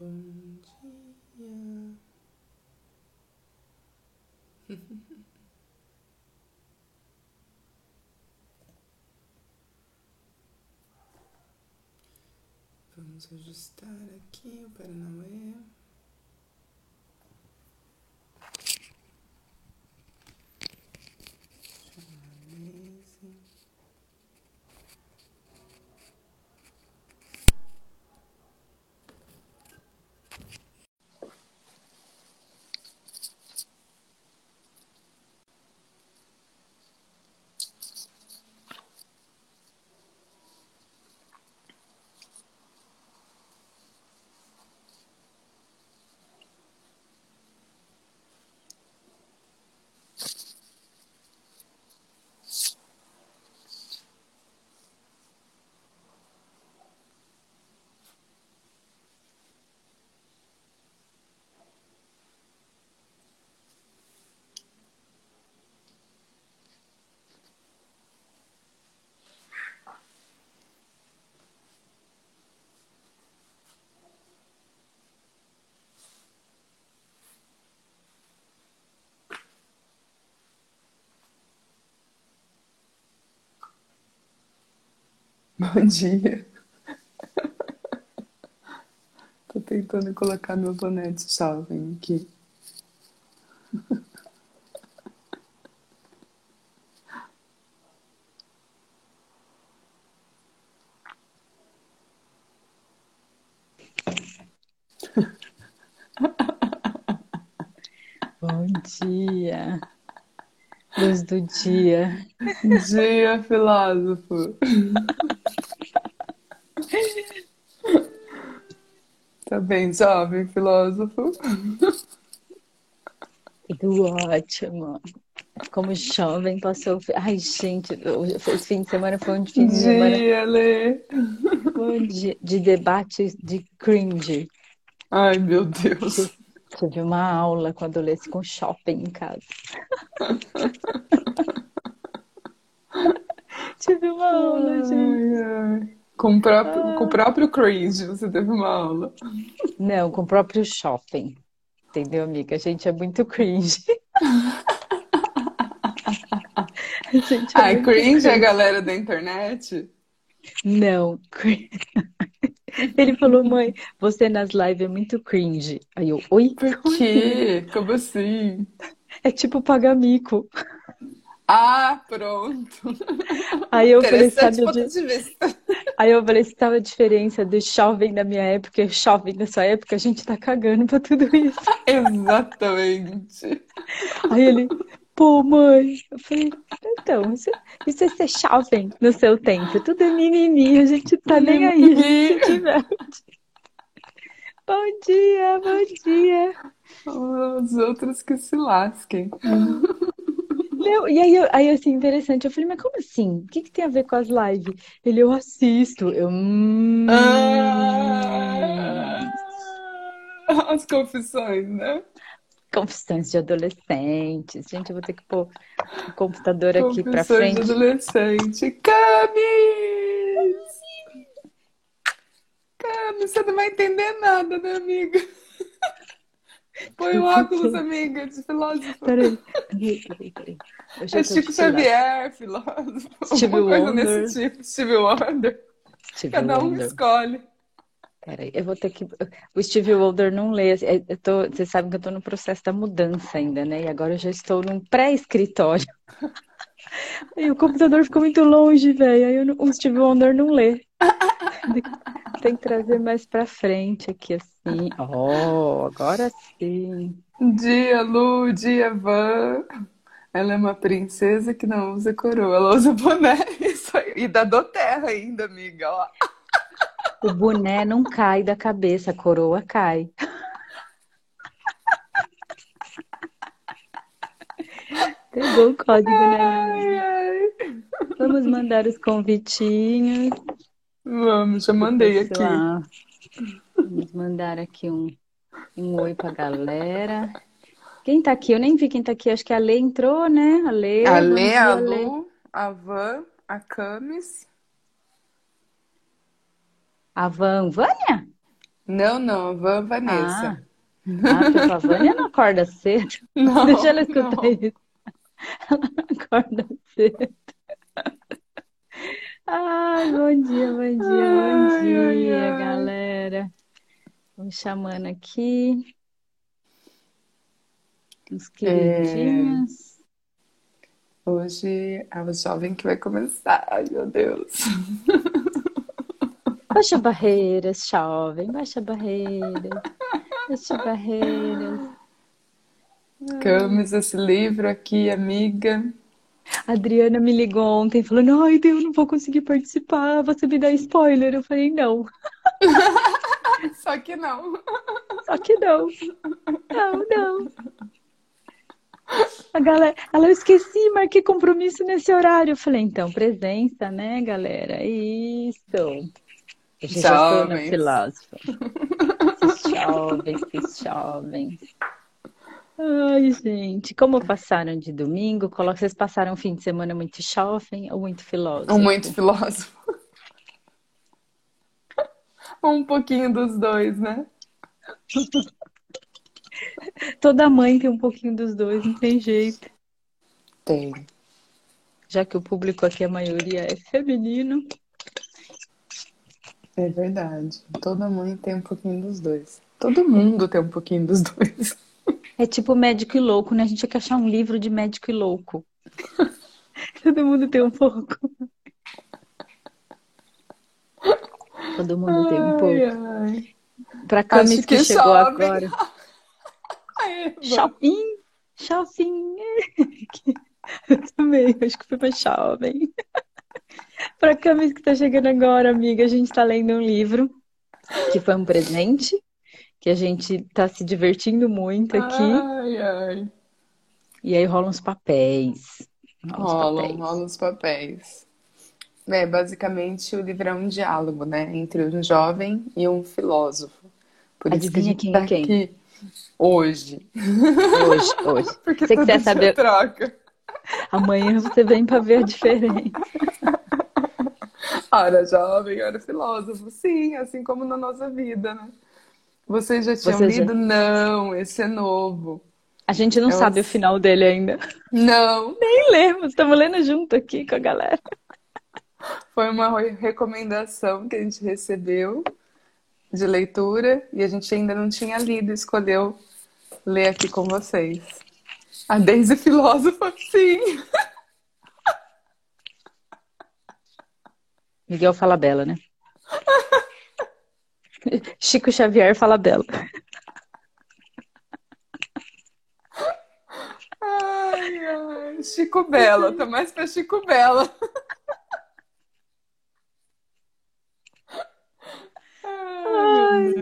bom dia. Vamos ajustar aqui o Paranauê. Bom dia. Tô tentando colocar meu boné de jovem aqui. Bom dia. Luz do dia. Dia, filósofo. Tá bem, jovem filósofo? Tudo ótimo. Como jovem passou. Ai, gente, esse fim de semana foi um fim de semana. Dia, Lê. um dia de debate de cringe. Ai, meu Deus. Tive uma aula com adolescente com shopping em casa. Tive uma aula, Ai, gente. ai. Com o próprio, com o próprio cringe, você teve uma aula. Não, com o próprio shopping. Entendeu, amiga? A gente é muito cringe. A gente é Ai, muito cringe é a galera da internet? Não, crin- Ele falou, mãe, você nas lives é muito cringe. Aí eu, oi? Por assim? quê? Como assim? É tipo pagar mico. Ah, pronto. Aí eu falei, sabe, ponto de- vista. aí eu falei, sabe a diferença do jovem da minha época e jovem da sua época? A gente tá cagando pra tudo isso. Exatamente. Aí ele, pô, mãe. Eu falei, então, isso, isso é ser jovem no seu tempo. Tudo é mimimi, a gente tá nem aí. Bom dia, bom dia. Os outros que se lasquem. Não, e aí, eu, aí, assim, interessante. Eu falei, mas como assim? O que que tem a ver com as lives? Ele, eu assisto. Eu, hum... Ah, as confissões, né? Confissões de adolescentes. Gente, eu vou ter que pôr o computador aqui pra Confissões de frente. adolescente. Camis! Camis, você não vai entender nada, né, amiga? Põe o óculos, amiga, de filósofo. Peraí, peraí, peraí, É Chico filósofo. Xavier, filósofo. Stevie Alguma coisa Wonder. nesse tipo. Stevie Wonder. Stevie Cada um Wonder. escolhe. Peraí, eu vou ter que. O Stevie Wonder não lê. É, Eu tô... Vocês sabem que eu tô no processo da mudança ainda, né? E agora eu já estou num pré-escritório. Aí o computador ficou muito longe, velho. Aí não- o Stevie Wonder não lê. Tem que trazer mais pra frente aqui, assim. Oh, agora sim. Dia Lu, dia Van. Ela é uma princesa que não usa coroa, ela usa boné. Isso aí. E da Doterra ainda, amiga. Ó. O boné não cai da cabeça, a coroa cai. Pegou o código, né? Ai, ai. Vamos mandar os convitinhos. Vamos, já mandei aqui. Pessoal, vamos mandar aqui um, um oi pra galera. Quem tá aqui? Eu nem vi quem tá aqui. Acho que a Lê entrou, né? A Lê, A Lê, a Lê. Lu, a Van, a Camis. A Van, Vânia? Não, não, Van Vanessa. Ah, ah a Vânia não acorda cedo. Não, Deixa ela escutar não. isso. Ela não acorda cedo. Ai, bom dia, bom dia, bom Ai, ai, dia, ai. galera. Vamos chamando aqui os É, queridinhos. hoje é o jovem que vai começar. Ai, meu Deus. Baixa barreiras, jovem, baixa barreiras, baixa barreiras. Camis, esse livro aqui, amiga. A Adriana me ligou ontem falando: Ai, Deus, não vou conseguir participar, você me dá spoiler. Eu falei: Não, Só que não. só que não, não, não. A galera, ela, eu esqueci, marquei compromisso nesse horário. Eu falei: Então, presença, né, galera? Isso. Eu já Jovens. filósofo. Esses jovens, esses jovens. Ai, gente, como passaram de domingo? Vocês passaram um fim de semana muito jovem ou muito filósofo? Um muito filósofo. Um pouquinho dos dois, né? Toda mãe tem um pouquinho dos dois, não tem jeito. Tem. Já que o público aqui, a maioria é feminino. É verdade. Toda mãe tem um pouquinho dos dois. Todo mundo tem um pouquinho dos dois. É tipo médico e louco, né? A gente tinha que achar um livro de médico e louco. Todo mundo tem um pouco. Todo mundo tem um Ai, pouco. ai. Pra Camis que que chegou jovem. agora. Ai. Shopping, shopping. Eu também, acho que foi mais jovem. Pra Camis que tá chegando agora, amiga, a gente tá lendo um livro que foi um presente, que a gente tá se divertindo muito aqui. Ai, ai. E aí rolam os papéis. Rolam Rolam, os papéis. É, basicamente o livro é um diálogo, né? Entre um jovem e um filósofo. Por isso que a Adivinha gente quem tá é quem? aqui hoje. Hoje, hoje. Porque Você quiser dia saber, troca. amanhã você vem pra ver a diferença. Ora jovem, ora filósofo. Sim, assim como na nossa vida, né? Vocês já tinham Você já... lido? Não, esse é novo. A gente não É sabe o final dele ainda. Não. Nem lemos, estamos lendo junto aqui com a galera. Foi uma recomendação que a gente recebeu de leitura e a gente ainda não tinha lido, escolheu ler aqui com vocês. A Daisy Filósofa, sim! Miguel fala bela, né? Chico Xavier fala bela. Ai, ai. Chico Bela, tá mais pra Chico Bela. Ai,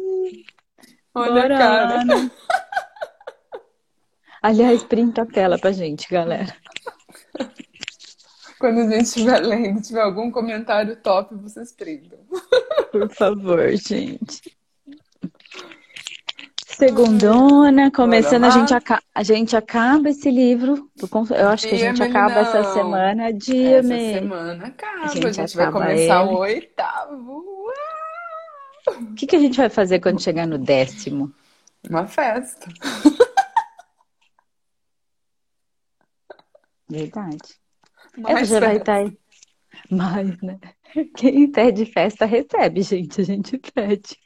Olha Bora a cara. né? Aliás, printa a tela pra gente, galera. Quando a gente estiver lendo, tiver algum comentário top, vocês printam. Por favor, gente. Segundona, começando, a gente, a gente acaba esse livro. Eu acho que a gente acaba essa semana. Dia, Essa me... semana acaba. A gente, a gente vai começar ele. o oitavo. O que, que a gente vai fazer quando chegar no décimo? Uma festa. Verdade. Mais Ela já vai estar aí. Mas, né? Quem pede festa recebe, gente. A gente pede.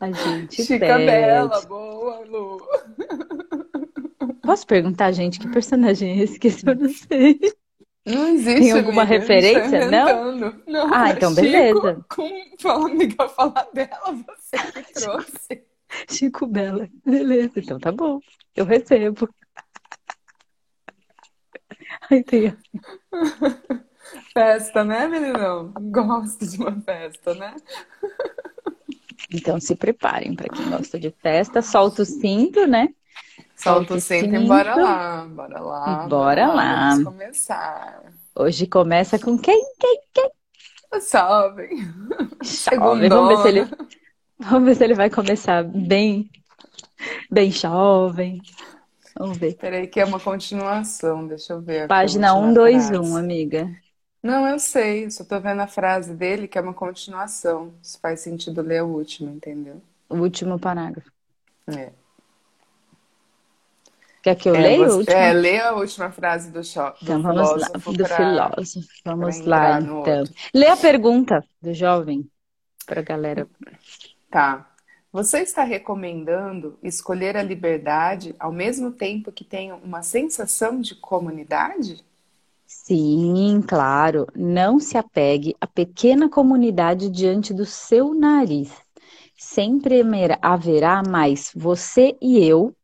A gente Chica pede. Bela, boa, Lu. Posso perguntar, gente, que personagem é esse que eu não sei? Não existe. Tem alguma amiga, referência? Não? não? Ah, então Chico, beleza. Com fala, amiga, falar dela, você que trouxe. Chico Bela. Beleza, então tá bom. Eu recebo. Ai, tem... Festa, né, meninão? Gosto de uma festa, né? Então se preparem para quem gosta de festa. Solta o cinto, né? Solta o cinto e bora lá. Bora lá. Bora lá. Vamos começar. Hoje começa com quem? Quem? Quem? O jovem. Jovem. Vamos ver se ele, vamos ver se ele vai começar bem, bem jovem. Vamos ver. Peraí, que é uma continuação. Deixa eu ver. Página 121, amiga. Não, eu sei, só tô vendo a frase dele que é uma continuação. Se faz sentido ler o último, entendeu? O último parágrafo. É. Quer que eu É, leia você, é, lê a última frase do, do Então vamos lá, filósofo do filósofo. Vamos lá, então. outro. Lê a pergunta do jovem para a galera. Tá. Você está recomendando escolher a liberdade ao mesmo tempo que tenha uma sensação de comunidade? Sim, claro. Não se apegue à pequena comunidade diante do seu nariz. Sempre haverá mais você e eu,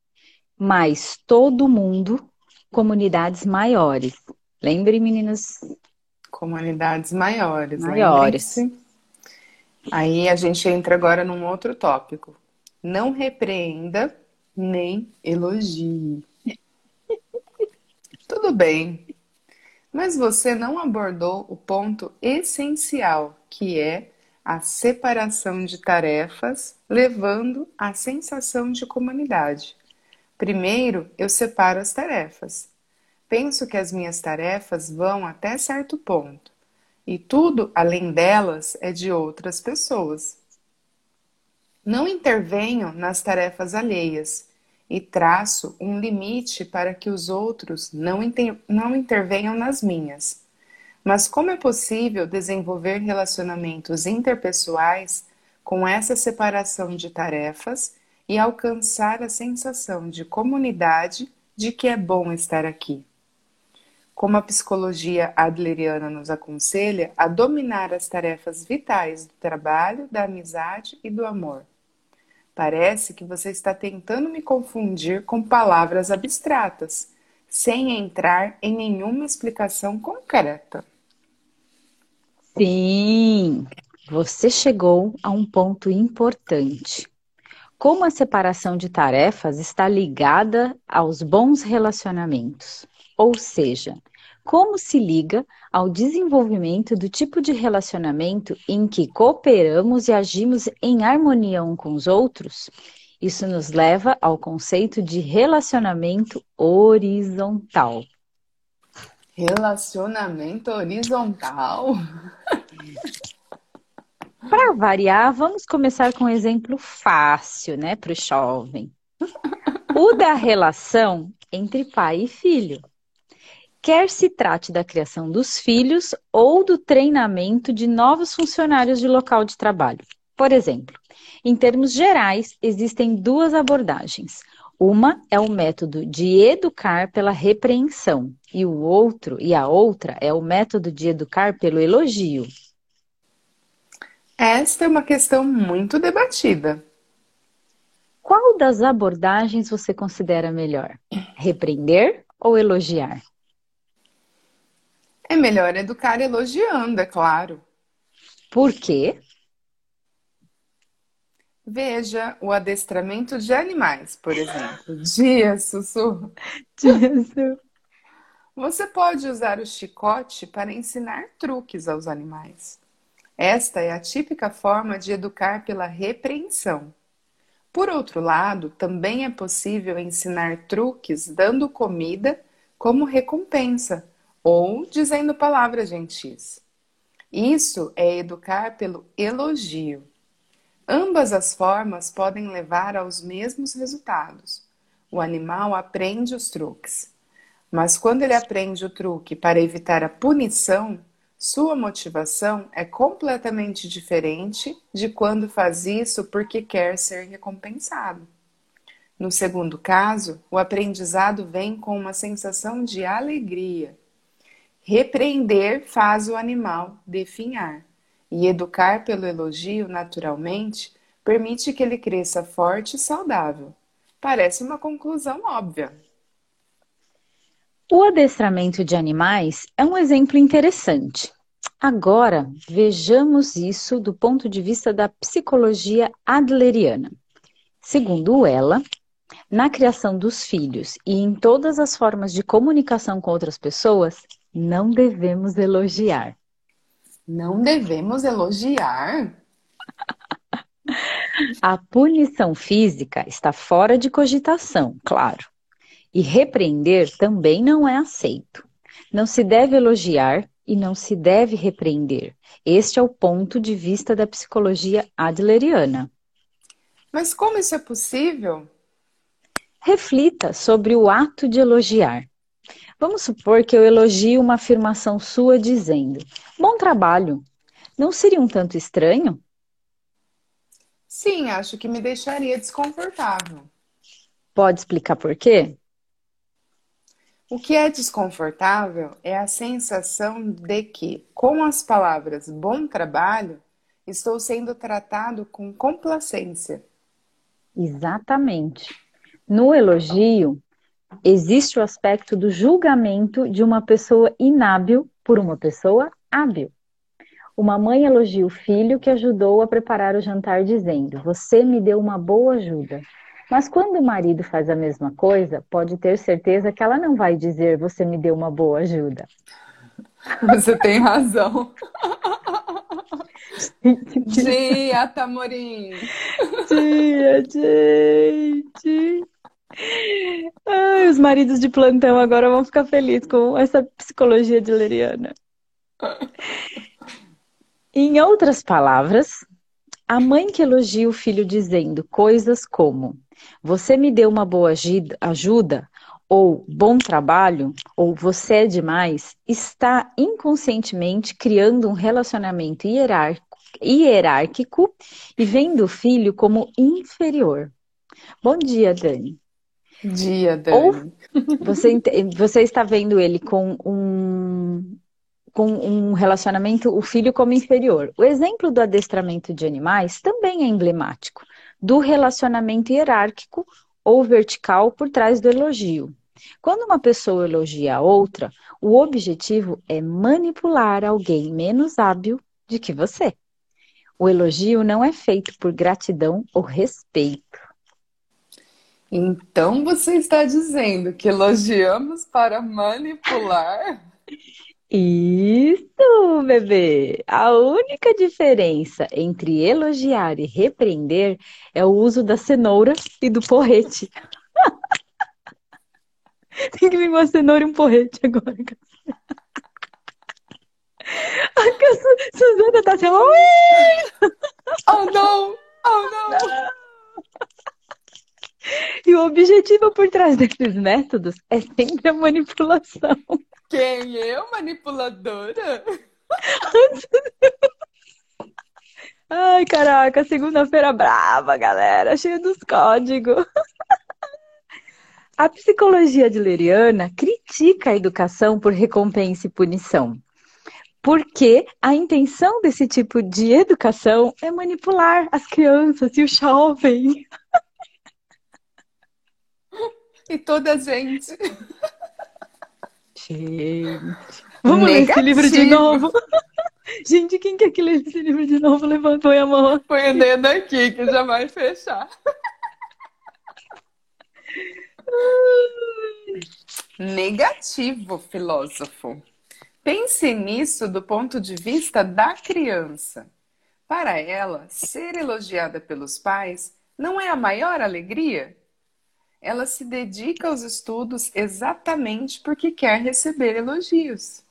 mais todo mundo, comunidades maiores. Lembre, meninas, Comunidades maiores, maiores. lembrem-se. Aí a gente entra agora num outro tópico. Não repreenda nem elogie. Tudo bem, mas você não abordou o ponto essencial, que é a separação de tarefas, levando à sensação de comunidade. Primeiro, eu separo as tarefas. Penso que as minhas tarefas vão até certo ponto, e tudo além delas é de outras pessoas. Não intervenho nas tarefas alheias e traço um limite para que os outros não, inter- não intervenham nas minhas. Mas como é possível desenvolver relacionamentos interpessoais com essa separação de tarefas e alcançar a sensação de comunidade de que é bom estar aqui? Como a psicologia adleriana nos aconselha a dominar as tarefas vitais do trabalho, da amizade e do amor. Parece que você está tentando me confundir com palavras abstratas, sem entrar em nenhuma explicação concreta. Sim, você chegou a um ponto importante. Como a separação de tarefas está ligada aos bons relacionamentos, ou seja, como se liga ao desenvolvimento do tipo de relacionamento em que cooperamos e agimos em harmonia um com os outros, isso nos leva ao conceito de relacionamento horizontal. Relacionamento horizontal. Para variar, vamos começar com um exemplo fácil, né, para o jovem. O da relação entre pai e filho. Quer se trate da criação dos filhos ou do treinamento de novos funcionários de local de trabalho. Por exemplo, em termos gerais, existem duas abordagens. Uma é o método de educar pela repreensão e o outro e a outra é o método de educar pelo elogio. Esta é uma questão muito debatida. Qual das abordagens você considera melhor? Repreender ou elogiar? É melhor educar elogiando, é claro. Por quê? Veja o adestramento de animais, por exemplo. Dia, sussurro. Você pode usar o chicote para ensinar truques aos animais. Esta é a típica forma de educar pela repreensão. Por outro lado, também é possível ensinar truques dando comida como recompensa ou dizendo palavras gentis. Isso é educar pelo elogio. Ambas as formas podem levar aos mesmos resultados. O animal aprende os truques, mas quando ele aprende o truque para evitar a punição, sua motivação é completamente diferente de quando faz isso porque quer ser recompensado. No segundo caso, o aprendizado vem com uma sensação de alegria. Repreender faz o animal definhar, e educar pelo elogio naturalmente permite que ele cresça forte e saudável. Parece uma conclusão óbvia. O adestramento de animais é um exemplo interessante. Agora, vejamos isso do ponto de vista da psicologia adleriana. Segundo ela, na criação dos filhos e em todas as formas de comunicação com outras pessoas, não devemos elogiar. Não devemos elogiar? A punição física está fora de cogitação, claro. E repreender também não é aceito. Não se deve elogiar e não se deve repreender. Este é o ponto de vista da psicologia adleriana. Mas como isso é possível? Reflita sobre o ato de elogiar. Vamos supor que eu elogio uma afirmação sua dizendo: Bom trabalho. Não seria um tanto estranho? Sim, acho que me deixaria desconfortável. Pode explicar por quê? O que é desconfortável é a sensação de que, com as palavras bom trabalho, estou sendo tratado com complacência. Exatamente. No elogio, existe o aspecto do julgamento de uma pessoa inábil por uma pessoa hábil. Uma mãe elogia o filho que ajudou a preparar o jantar, dizendo: Você me deu uma boa ajuda. Mas quando o marido faz a mesma coisa, pode ter certeza que ela não vai dizer: Você me deu uma boa ajuda. Você tem razão. Dia, Tamorim! Dia, gente! Ai, os maridos de plantão agora vão ficar felizes com essa psicologia de Leriana. Em outras palavras, a mãe que elogia o filho dizendo coisas como: Você me deu uma boa ajuda, ou bom trabalho, ou você é demais, está inconscientemente criando um relacionamento hierárquico, e vendo o filho como inferior. Bom dia, Dani. Dia, Dani. Ou você, você está vendo ele com um, com um relacionamento, o filho como inferior. O exemplo do adestramento de animais também é emblemático do relacionamento hierárquico ou vertical por trás do elogio. Quando uma pessoa elogia a outra, o objetivo é manipular alguém menos hábil de que você. O elogio não é feito por gratidão ou respeito. Então você está dizendo que elogiamos para manipular? Isso, bebê! A única diferença entre elogiar e repreender é o uso da cenoura e do porrete. Tem que vir uma cenoura e um porrete agora. A Suzana tá assim. Oh, não! Oh, não! E o objetivo por trás desses métodos é sempre a manipulação. Quem? Eu, manipuladora? Ai, caraca, segunda-feira brava, galera, cheia dos códigos. A psicologia adleriana critica a educação por recompensa e punição. Porque a intenção desse tipo de educação é manipular as crianças e o jovem. E toda a gente. Gente. Vamos Negativo. ler esse livro de novo? Gente, quem quer que lê esse livro de novo? Levantou a mão. Põe o dedo aqui que já vai fechar. Negativo, filósofo. Pense nisso do ponto de vista da criança. Para ela, ser elogiada pelos pais não é a maior alegria? Ela se dedica aos estudos exatamente porque quer receber elogios.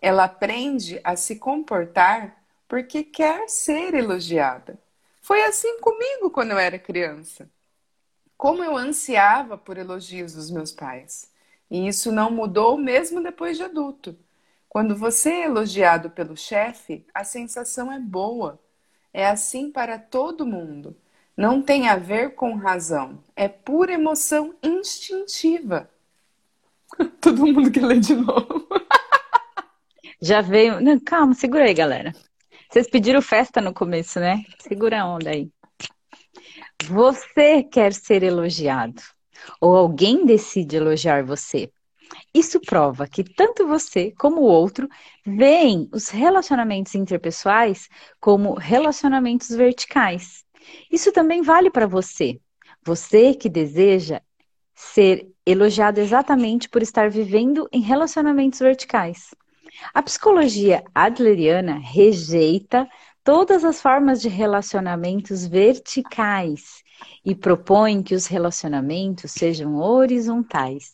Ela aprende a se comportar porque quer ser elogiada. Foi assim comigo quando eu era criança. Como eu ansiava por elogios dos meus pais. E isso não mudou mesmo depois de adulto. Quando você é elogiado pelo chefe, a sensação é boa. É assim para todo mundo. Não tem a ver com razão. É pura emoção instintiva. todo mundo quer ler de novo. Já veio. Não, calma, segura aí, galera. Vocês pediram festa no começo, né? Segura a onda aí. Você quer ser elogiado ou alguém decide elogiar você. Isso prova que tanto você como o outro veem os relacionamentos interpessoais como relacionamentos verticais. Isso também vale para você. Você que deseja ser elogiado exatamente por estar vivendo em relacionamentos verticais. A psicologia adleriana rejeita todas as formas de relacionamentos verticais e propõe que os relacionamentos sejam horizontais.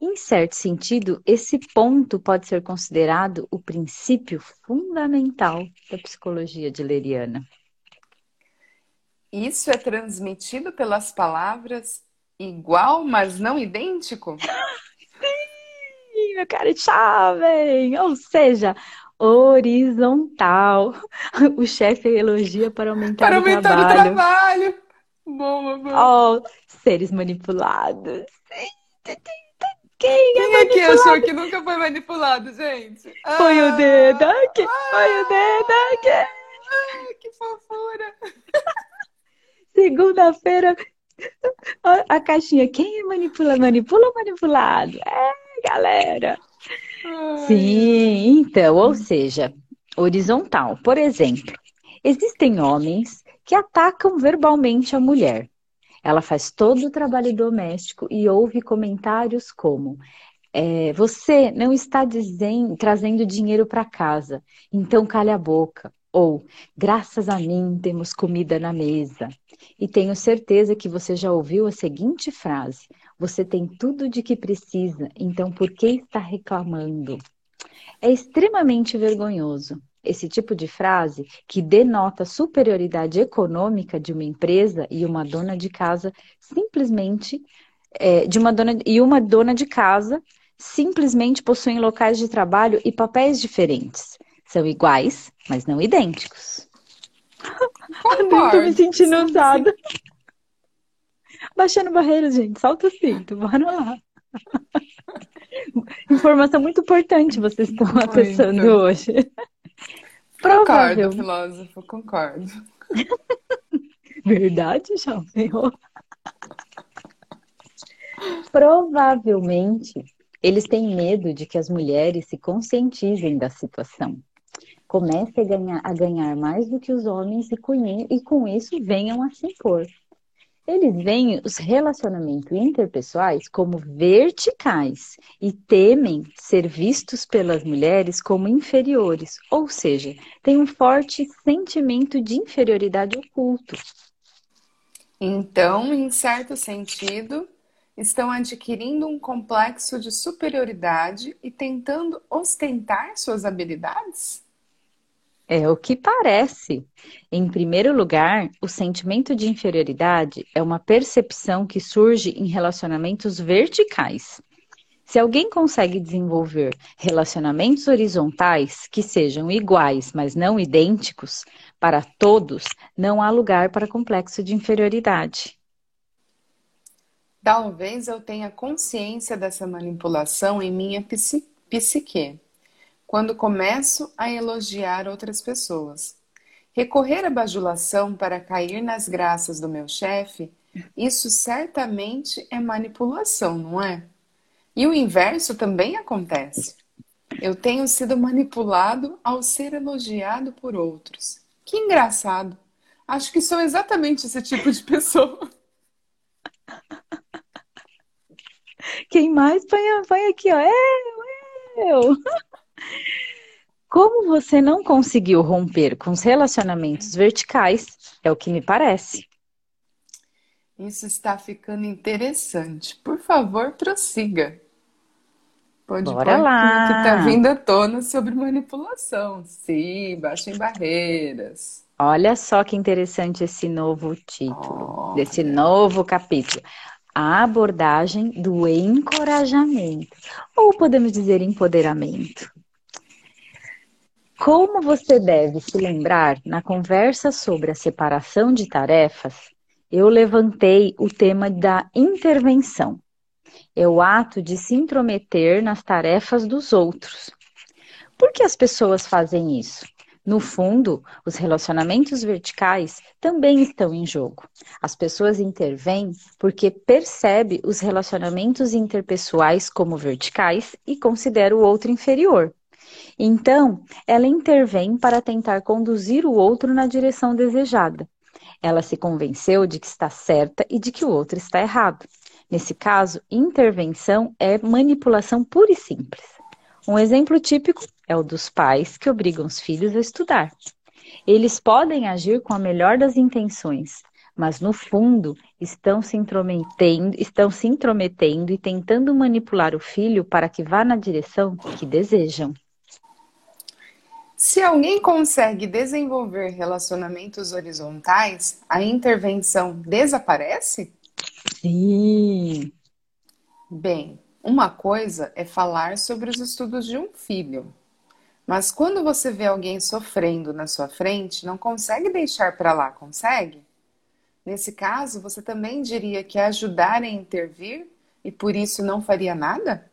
Em certo sentido, esse ponto pode ser considerado o princípio fundamental da psicologia adleriana. Isso é transmitido pelas palavras igual, mas não idêntico? Sim, meu caro chave! Ou seja, horizontal. O chefe elogia para aumentar, para aumentar o trabalho. o trabalho. Boa, boa. Oh, seres manipulados. Quem, Quem é, que achou que nunca foi manipulado, gente? Foi ah, o dedo aqui. Foi o dedo aqui. Ah, que fofura. Segunda-feira, a, caixinha. Quem manipula, manipula ou manipulado? É, galera. Ai. Sim, então, ou seja, horizontal. Por exemplo, existem homens que atacam verbalmente a mulher. Ela faz todo o trabalho doméstico e ouve comentários como: é, Você não está dizendo, trazendo dinheiro para casa, então calha a boca. Ou, graças a mim temos comida na mesa. E tenho certeza que você já ouviu a seguinte frase: Você tem tudo de que precisa, então por que está reclamando? É extremamente vergonhoso. Esse tipo de frase que denota superioridade econômica de uma empresa e uma dona de casa simplesmente é, de uma dona e uma dona de casa simplesmente possuem locais de trabalho e papéis diferentes. São iguais, mas não idênticos. Concordo. Tô me sentindo usada. Baixando barreiras, gente. Solta o cinto. Bora lá. Informação muito importante vocês estão acessando hoje. Concordo, filósofo, concordo. Verdade, jovem? Provavelmente eles têm medo de que as mulheres se conscientizem da situação. Comecem a ganhar, a ganhar mais do que os homens e com, e com isso venham a se impor. Eles veem os relacionamentos interpessoais como verticais e temem ser vistos pelas mulheres como inferiores, ou seja, têm um forte sentimento de inferioridade oculto. Então, em certo sentido, estão adquirindo um complexo de superioridade e tentando ostentar suas habilidades? É o que parece. Em primeiro lugar, o sentimento de inferioridade é uma percepção que surge em relacionamentos verticais. Se alguém consegue desenvolver relacionamentos horizontais que sejam iguais, mas não idênticos, para todos, não há lugar para complexo de inferioridade. Talvez eu tenha consciência dessa manipulação em minha psique quando começo a elogiar outras pessoas. Recorrer à bajulação para cair nas graças do meu chefe, isso certamente é manipulação, não é? E o inverso também acontece. Eu tenho sido manipulado ao ser elogiado por outros. Que engraçado. Acho que sou exatamente esse tipo de pessoa. Quem mais põe, aqui, ó. É, eu. Como você não conseguiu romper com os relacionamentos verticais, é o que me parece. Isso está ficando interessante. Por favor, prossiga. Pode Bora lá. que está vindo à tona sobre manipulação. Sim, baixem barreiras. Olha só que interessante esse novo título, oh, desse novo capítulo. A abordagem do encorajamento, ou podemos dizer empoderamento. Como você deve se lembrar, na conversa sobre a separação de tarefas, eu levantei o tema da intervenção. É o ato de se intrometer nas tarefas dos outros. Por que as pessoas fazem isso? No fundo, os relacionamentos verticais também estão em jogo. As pessoas intervêm porque percebe os relacionamentos interpessoais como verticais e considera o outro inferior. Então, ela intervém para tentar conduzir o outro na direção desejada. Ela se convenceu de que está certa e de que o outro está errado. Nesse caso, intervenção é manipulação pura e simples. Um exemplo típico é o dos pais que obrigam os filhos a estudar. Eles podem agir com a melhor das intenções, mas no fundo estão se intrometendo, estão se intrometendo e tentando manipular o filho para que vá na direção que desejam. Se alguém consegue desenvolver relacionamentos horizontais, a intervenção desaparece? Sim. Bem, uma coisa é falar sobre os estudos de um filho. Mas quando você vê alguém sofrendo na sua frente, não consegue deixar para lá, consegue? Nesse caso, você também diria que ajudar a intervir e por isso não faria nada?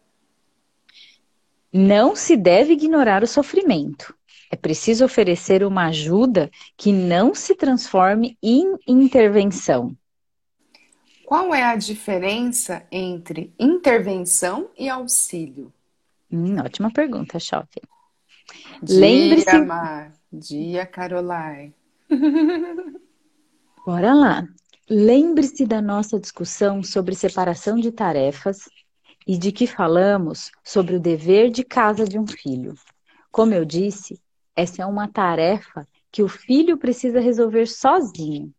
Não se deve ignorar o sofrimento. É preciso oferecer uma ajuda que não se transforme em intervenção. Qual é a diferença entre intervenção e auxílio? Hum, ótima pergunta, Choque. Lembre-se. Mar. Dia, Caroline. Bora lá. Lembre-se da nossa discussão sobre separação de tarefas e de que falamos sobre o dever de casa de um filho. Como eu disse, essa é uma tarefa que o filho precisa resolver sozinho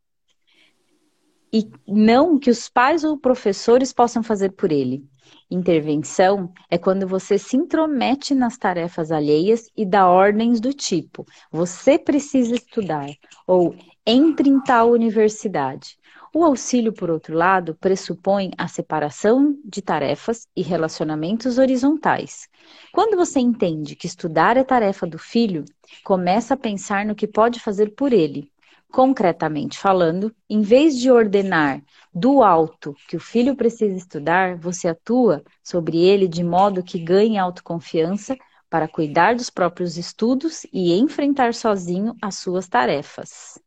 e não que os pais ou professores possam fazer por ele. Intervenção é quando você se intromete nas tarefas alheias e dá ordens do tipo: você precisa estudar ou entre em tal universidade. O auxílio, por outro lado, pressupõe a separação de tarefas e relacionamentos horizontais. Quando você entende que estudar é tarefa do filho, começa a pensar no que pode fazer por ele, Concretamente falando, em vez de ordenar do alto que o filho precisa estudar, você atua sobre ele de modo que ganhe autoconfiança para cuidar dos próprios estudos e enfrentar sozinho as suas tarefas.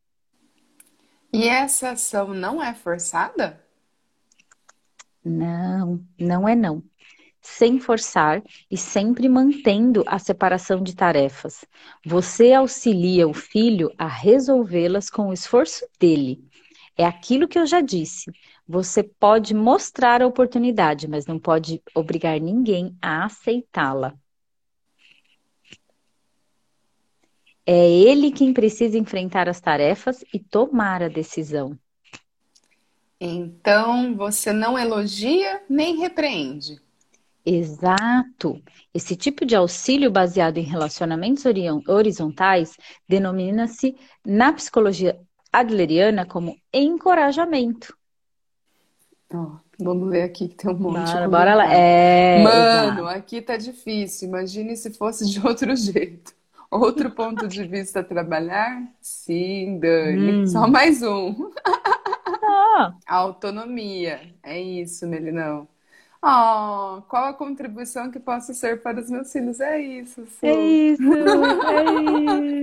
E essa ação não é forçada? Não, não é não sem forçar e sempre mantendo a separação de tarefas. Você auxilia o filho a resolvê-las com o esforço dele. É aquilo que eu já disse. Você pode mostrar a oportunidade, mas não pode obrigar ninguém a aceitá-la. É ele quem precisa enfrentar as tarefas e tomar a decisão. Então, você não elogia nem repreende. Exato. Esse tipo de auxílio baseado em relacionamentos horizontais denomina-se na psicologia adleriana como encorajamento. Oh, vamos ler aqui que tem um monte bora, Bora lá. É, Mano, aqui tá difícil. Imagine se fosse de outro jeito. Outro ponto de vista a trabalhar? Sim, Dani. Hum. Só mais um. Ah. Autonomia. É isso, Melinão. Oh, qual a contribuição que posso ser para os meus filhos? É isso, Su. É isso, é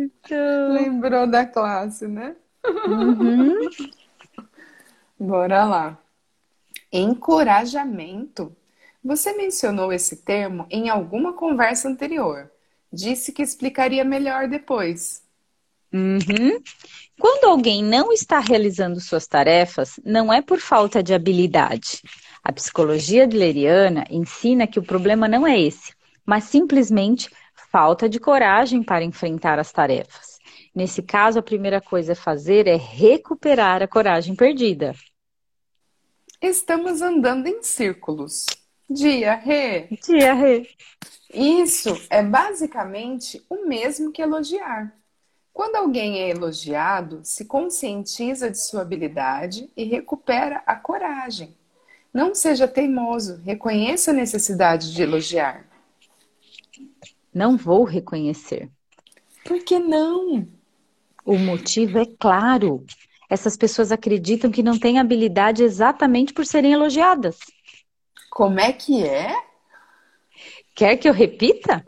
isso. Lembrou da classe, né? Uhum. Bora lá. Encorajamento. Você mencionou esse termo em alguma conversa anterior. Disse que explicaria melhor depois. Uhum. Quando alguém não está realizando suas tarefas, não é por falta de habilidade a psicologia adleriana ensina que o problema não é esse, mas simplesmente falta de coragem para enfrentar as tarefas. Nesse caso, a primeira coisa a fazer é recuperar a coragem perdida. Estamos andando em círculos. Dia, re. Dia, re. Isso é basicamente o mesmo que elogiar. Quando alguém é elogiado, se conscientiza de sua habilidade e recupera a coragem. Não seja teimoso, reconheça a necessidade de elogiar. Não vou reconhecer. Por que não? O motivo é claro. Essas pessoas acreditam que não têm habilidade exatamente por serem elogiadas. Como é que é? Quer que eu repita?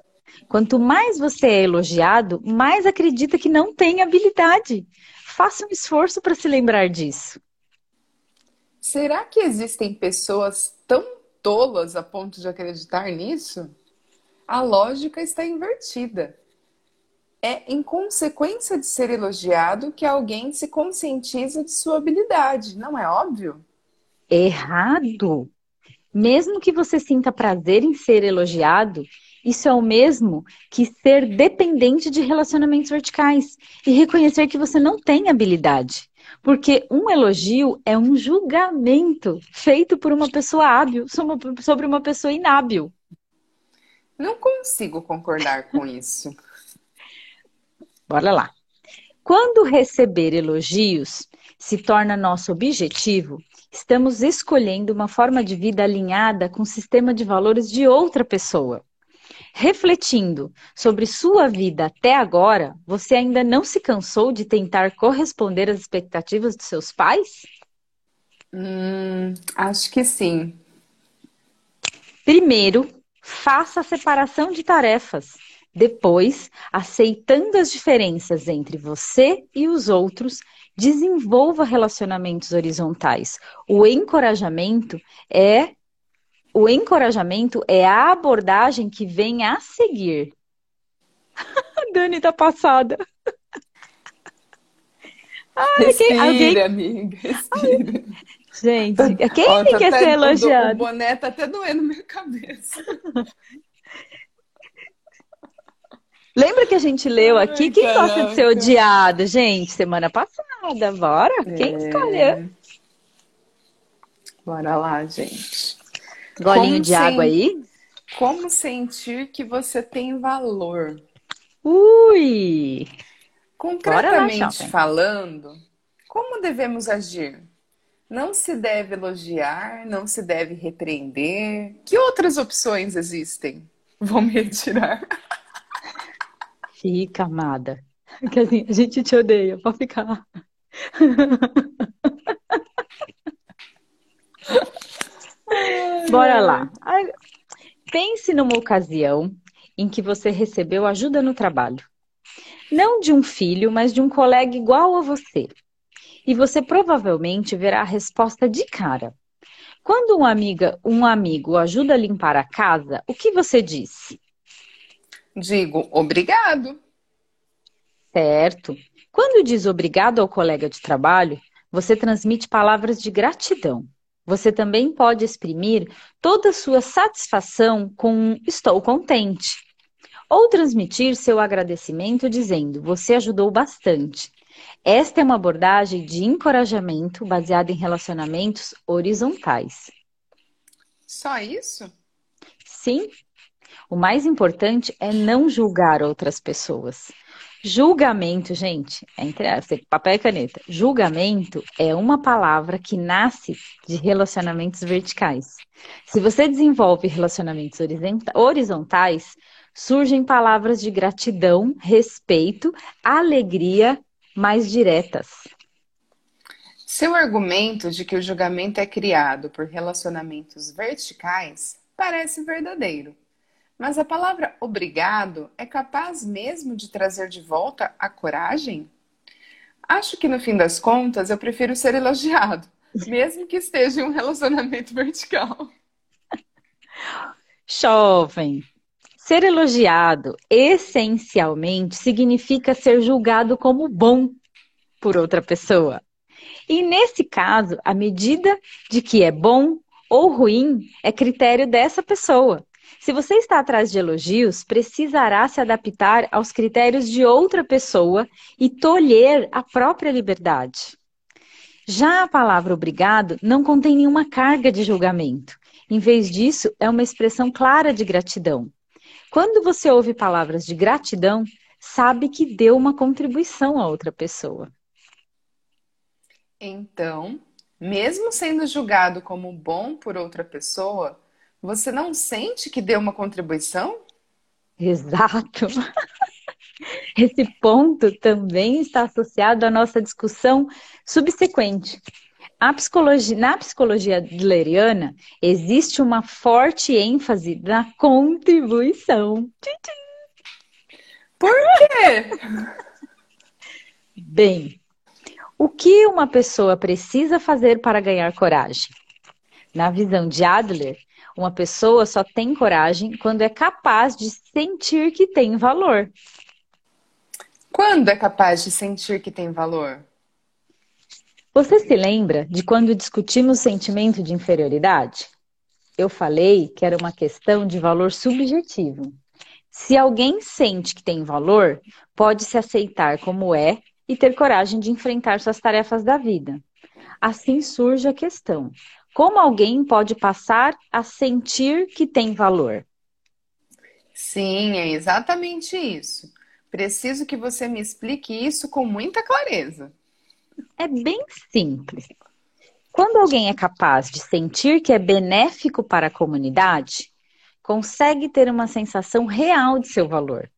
Quanto mais você é elogiado, mais acredita que não tem habilidade. Faça um esforço para se lembrar disso. Será que existem pessoas tão tolas a ponto de acreditar nisso? A lógica está invertida. É em consequência de ser elogiado que alguém se conscientiza de sua habilidade, não é óbvio? Errado! Mesmo que você sinta prazer em ser elogiado, isso é o mesmo que ser dependente de relacionamentos verticais e reconhecer que você não tem habilidade. Porque um elogio é um julgamento feito por uma pessoa hábil sobre uma pessoa inábil. Não consigo concordar com isso. Bora lá. Quando receber elogios se torna nosso objetivo, estamos escolhendo uma forma de vida alinhada com o sistema de valores de outra pessoa. Refletindo sobre sua vida até agora, você ainda não se cansou de tentar corresponder às expectativas dos seus pais? Hum, acho que sim. Primeiro, faça a separação de tarefas. Depois, aceitando as diferenças entre você e os outros, desenvolva relacionamentos horizontais. O encorajamento é o encorajamento é a abordagem que vem a seguir. Dani tá passada. Ai, respira, alguém... amiga, respira. Ai, gente, quem Ó, tá quer ser elogiado? O boné tá até doendo minha cabeça. Lembra que a gente leu aqui? Ai, Quem caraca. gosta de ser odiado, gente? Semana passada, bora? É... Quem escolheu? Bora lá, gente. Golinho Como de água aí? Como sentir que você tem valor? Ui! Concretamente lá, falando, como devemos agir? Não se deve elogiar, não se deve repreender. Que outras opções existem? Vou me retirar. Fica, amada. Que assim, a gente te odeia, pode ficar. Bora lá. Pense numa ocasião em que você recebeu ajuda no trabalho. Não de um filho, mas de um colega igual a você. E você provavelmente verá a resposta de cara. Quando um, amiga, um amigo ajuda a limpar a casa, o que você diz? Digo obrigado. Certo. Quando diz obrigado ao colega de trabalho, você transmite palavras de gratidão. Você também pode exprimir toda a sua satisfação com estou contente. Ou transmitir seu agradecimento dizendo você ajudou bastante. Esta é uma abordagem de encorajamento baseada em relacionamentos horizontais. Só isso? Sim. O mais importante é não julgar outras pessoas. Julgamento, gente, é entre papel e caneta. Julgamento é uma palavra que nasce de relacionamentos verticais. Se você desenvolve relacionamentos horizontais, surgem palavras de gratidão, respeito, alegria mais diretas. Seu argumento de que o julgamento é criado por relacionamentos verticais parece verdadeiro. Mas a palavra obrigado é capaz mesmo de trazer de volta a coragem? Acho que no fim das contas eu prefiro ser elogiado, mesmo que esteja em um relacionamento vertical. Jovem, ser elogiado essencialmente significa ser julgado como bom por outra pessoa. E nesse caso, a medida de que é bom ou ruim é critério dessa pessoa. Se você está atrás de elogios, precisará se adaptar aos critérios de outra pessoa e tolher a própria liberdade. Já a palavra obrigado não contém nenhuma carga de julgamento. Em vez disso, é uma expressão clara de gratidão. Quando você ouve palavras de gratidão, sabe que deu uma contribuição a outra pessoa. Então, mesmo sendo julgado como bom por outra pessoa, você não sente que deu uma contribuição? Exato. Esse ponto também está associado à nossa discussão subsequente. Psicologia, na psicologia adleriana, existe uma forte ênfase na contribuição. Por quê? Bem, o que uma pessoa precisa fazer para ganhar coragem? Na visão de Adler, uma pessoa só tem coragem quando é capaz de sentir que tem valor. Quando é capaz de sentir que tem valor? Você se lembra de quando discutimos o sentimento de inferioridade? Eu falei que era uma questão de valor subjetivo. Se alguém sente que tem valor, pode se aceitar como é e ter coragem de enfrentar suas tarefas da vida. Assim surge a questão: como alguém pode passar a sentir que tem valor? Sim, é exatamente isso. Preciso que você me explique isso com muita clareza. É bem simples. Quando alguém é capaz de sentir que é benéfico para a comunidade, consegue ter uma sensação real de seu valor.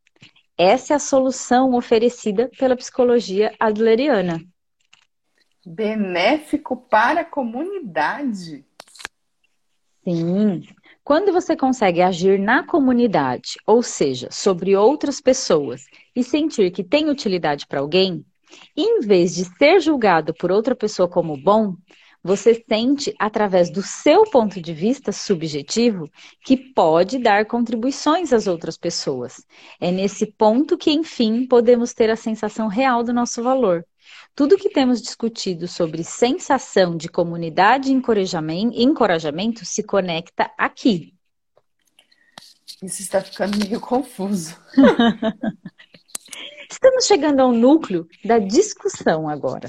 Essa é a solução oferecida pela psicologia adleriana. Benéfico para a comunidade? Sim. Quando você consegue agir na comunidade, ou seja, sobre outras pessoas, e sentir que tem utilidade para alguém, em vez de ser julgado por outra pessoa como bom, você sente, através do seu ponto de vista subjetivo, que pode dar contribuições às outras pessoas. É nesse ponto que, enfim, podemos ter a sensação real do nosso valor. Tudo que temos discutido sobre sensação de comunidade e encorajamento, se conecta aqui. Isso está ficando meio confuso. Estamos chegando ao núcleo da discussão agora.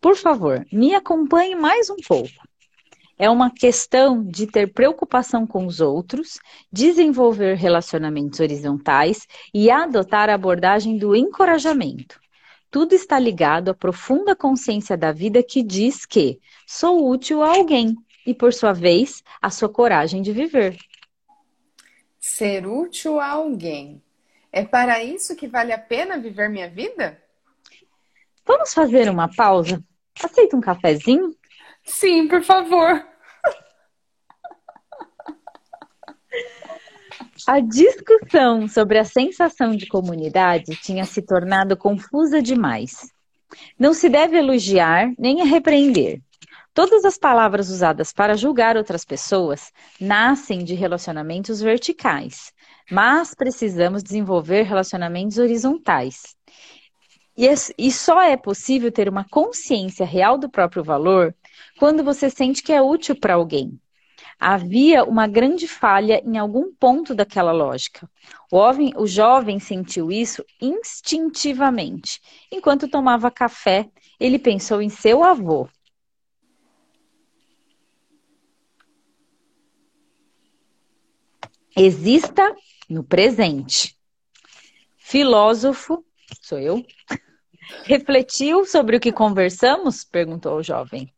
Por favor, me acompanhe mais um pouco. É uma questão de ter preocupação com os outros, desenvolver relacionamentos horizontais e adotar a abordagem do encorajamento. Tudo está ligado à profunda consciência da vida que diz que sou útil a alguém e, por sua vez, à sua coragem de viver. Ser útil a alguém. É para isso que vale a pena viver minha vida? Vamos fazer uma pausa? Aceita um cafezinho? Sim, por favor. A discussão sobre a sensação de comunidade tinha se tornado confusa demais. Não se deve elogiar nem repreender. Todas as palavras usadas para julgar outras pessoas nascem de relacionamentos verticais, mas precisamos desenvolver relacionamentos horizontais. E, e só é possível ter uma consciência real do próprio valor quando você sente que é útil para alguém. Havia uma grande falha em algum ponto daquela lógica. O jovem, o jovem sentiu isso instintivamente. Enquanto tomava café, ele pensou em seu avô. Exista no presente. Filósofo, sou eu, Refletiu sobre o que conversamos? perguntou o jovem.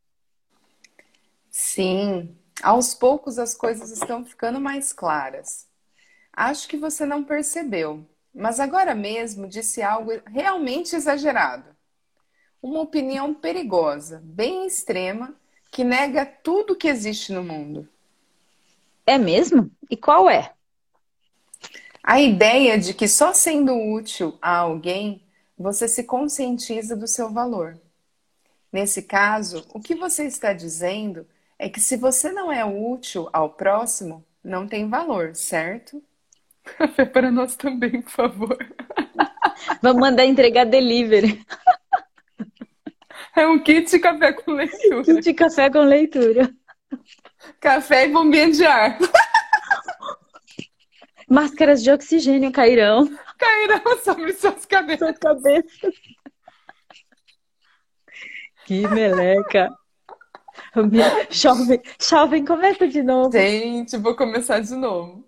Sim, aos poucos as coisas estão ficando mais claras. Acho que você não percebeu, mas agora mesmo disse algo realmente exagerado. Uma opinião perigosa, bem extrema, que nega tudo que existe no mundo. É mesmo? E qual é? A ideia de que só sendo útil a alguém você se conscientiza do seu valor. Nesse caso, o que você está dizendo é que se você não é útil ao próximo, não tem valor, certo? Café para nós também, por favor. Vamos mandar entregar delivery. É um kit de café com leitura. Kit de café com leitura. Café e bombinha de ar. Máscaras de oxigênio cairão cairão sobre suas cabeças. Suas cabeças. Que meleca. Jovem, jovem, começa de novo. Gente, vou começar de novo.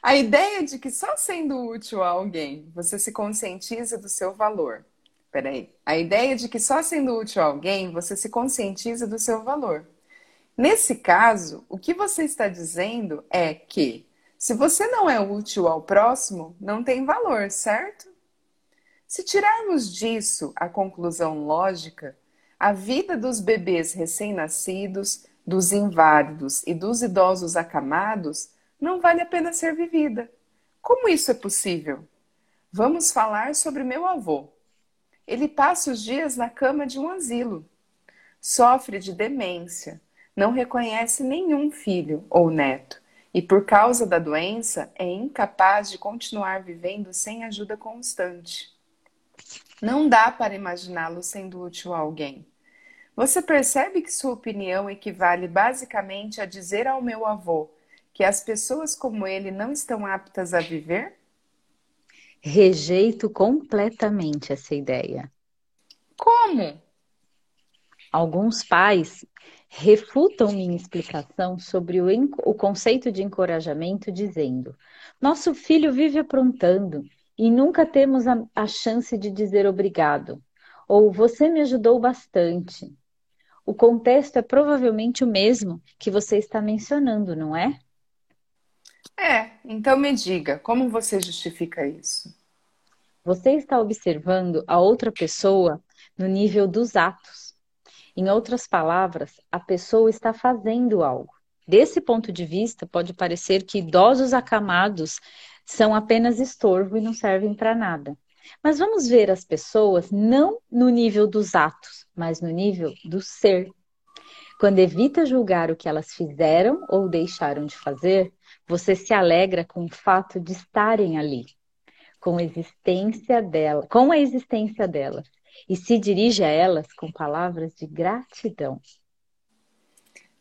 A ideia de que só sendo útil a alguém você se conscientiza do seu valor. Peraí. A ideia de que só sendo útil a alguém você se conscientiza do seu valor. Nesse caso, o que você está dizendo é que se você não é útil ao próximo, não tem valor, certo? Se tirarmos disso a conclusão lógica, a vida dos bebês recém-nascidos, dos inválidos e dos idosos acamados não vale a pena ser vivida. Como isso é possível? Vamos falar sobre meu avô. Ele passa os dias na cama de um asilo. Sofre de demência, não reconhece nenhum filho ou neto e, por causa da doença, é incapaz de continuar vivendo sem ajuda constante. Não dá para imaginá-lo sendo útil a alguém. Você percebe que sua opinião equivale basicamente a dizer ao meu avô que as pessoas como ele não estão aptas a viver? Rejeito completamente essa ideia. Como? Alguns pais refutam minha explicação sobre o, o conceito de encorajamento, dizendo: nosso filho vive aprontando e nunca temos a, a chance de dizer obrigado. Ou você me ajudou bastante. O contexto é provavelmente o mesmo que você está mencionando, não é? É, então me diga, como você justifica isso? Você está observando a outra pessoa no nível dos atos em outras palavras, a pessoa está fazendo algo. Desse ponto de vista, pode parecer que idosos acamados são apenas estorvo e não servem para nada. Mas vamos ver as pessoas não no nível dos atos, mas no nível do ser. Quando evita julgar o que elas fizeram ou deixaram de fazer, você se alegra com o fato de estarem ali, com a existência dela, com a existência delas e se dirige a elas com palavras de gratidão.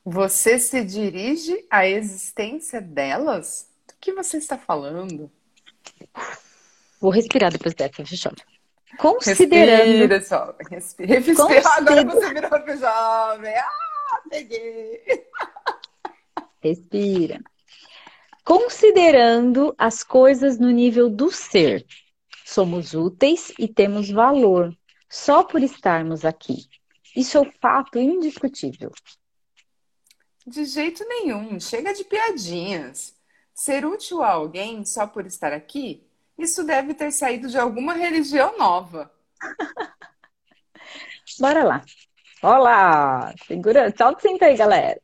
Você se dirige à existência delas? Que você está falando? Vou respirar depois dessa, fechou. Considerando. Respira, jovem. Respira. respira. Consider... Agora você virou jovem. Ah, peguei. Respira. Considerando as coisas no nível do ser, somos úteis e temos valor, só por estarmos aqui. Isso é um fato indiscutível. De jeito nenhum, chega de piadinhas. Ser útil a alguém só por estar aqui, isso deve ter saído de alguma religião nova. Bora lá. Olá! Segura, solta senta aí, galera.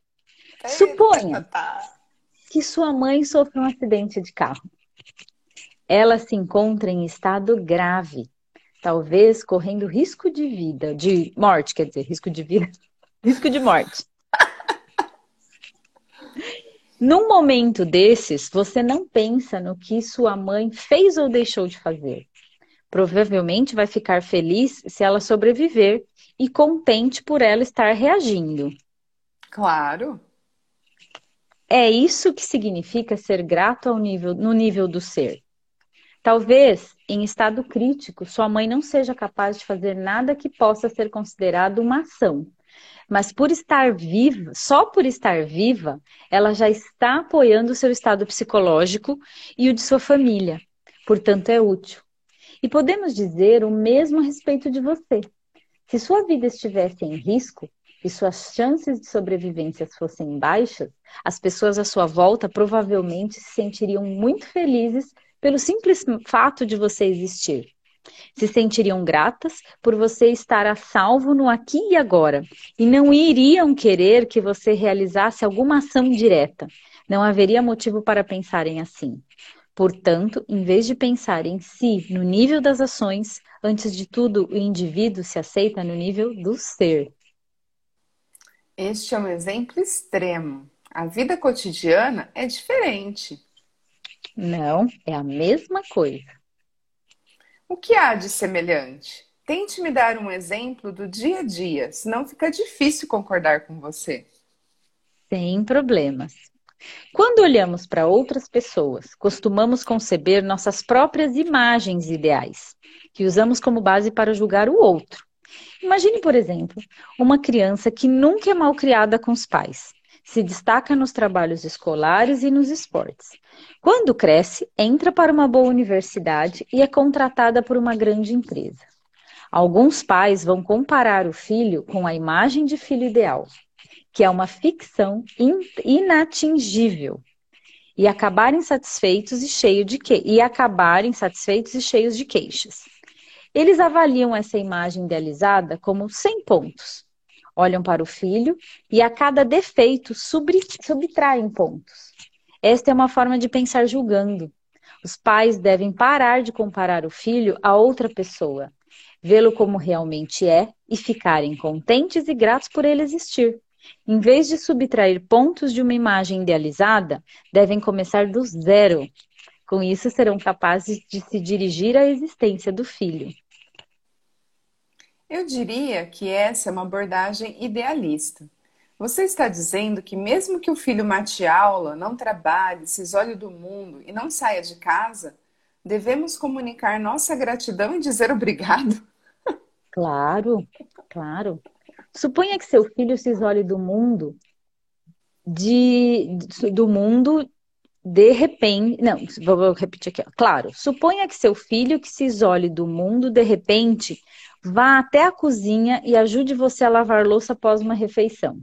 Eita, Suponha tá. que sua mãe sofreu um acidente de carro. Ela se encontra em estado grave talvez correndo risco de vida, de morte, quer dizer, risco de vida, risco de morte. Num momento desses, você não pensa no que sua mãe fez ou deixou de fazer. Provavelmente vai ficar feliz se ela sobreviver e contente por ela estar reagindo. Claro. É isso que significa ser grato ao nível, no nível do ser. Talvez, em estado crítico, sua mãe não seja capaz de fazer nada que possa ser considerado uma ação. Mas por estar viva, só por estar viva, ela já está apoiando o seu estado psicológico e o de sua família. Portanto, é útil. E podemos dizer o mesmo a respeito de você. Se sua vida estivesse em risco e suas chances de sobrevivência fossem baixas, as pessoas à sua volta provavelmente se sentiriam muito felizes pelo simples fato de você existir. Se sentiriam gratas por você estar a salvo no aqui e agora, e não iriam querer que você realizasse alguma ação direta. Não haveria motivo para pensarem assim. Portanto, em vez de pensar em si no nível das ações, antes de tudo, o indivíduo se aceita no nível do ser. Este é um exemplo extremo. A vida cotidiana é diferente. Não, é a mesma coisa. O que há de semelhante? Tente me dar um exemplo do dia a dia, senão fica difícil concordar com você. Sem problemas. Quando olhamos para outras pessoas, costumamos conceber nossas próprias imagens ideais, que usamos como base para julgar o outro. Imagine, por exemplo, uma criança que nunca é mal criada com os pais se destaca nos trabalhos escolares e nos esportes. Quando cresce, entra para uma boa universidade e é contratada por uma grande empresa. Alguns pais vão comparar o filho com a imagem de filho ideal, que é uma ficção inatingível, e acabarem satisfeitos e cheios de que... e acabarem satisfeitos e cheios de queixas. Eles avaliam essa imagem idealizada como 100 pontos olham para o filho e a cada defeito subtraem pontos. Esta é uma forma de pensar julgando. Os pais devem parar de comparar o filho a outra pessoa, vê-lo como realmente é e ficarem contentes e gratos por ele existir. Em vez de subtrair pontos de uma imagem idealizada, devem começar do zero. Com isso, serão capazes de se dirigir à existência do filho. Eu diria que essa é uma abordagem idealista. Você está dizendo que, mesmo que o filho mate aula, não trabalhe, se isole do mundo e não saia de casa, devemos comunicar nossa gratidão e dizer obrigado? Claro, Claro. Suponha que seu filho se isole do mundo de do mundo de repente, não, vou repetir aqui, ó. claro, suponha que seu filho que se isole do mundo de repente vá até a cozinha e ajude você a lavar louça após uma refeição.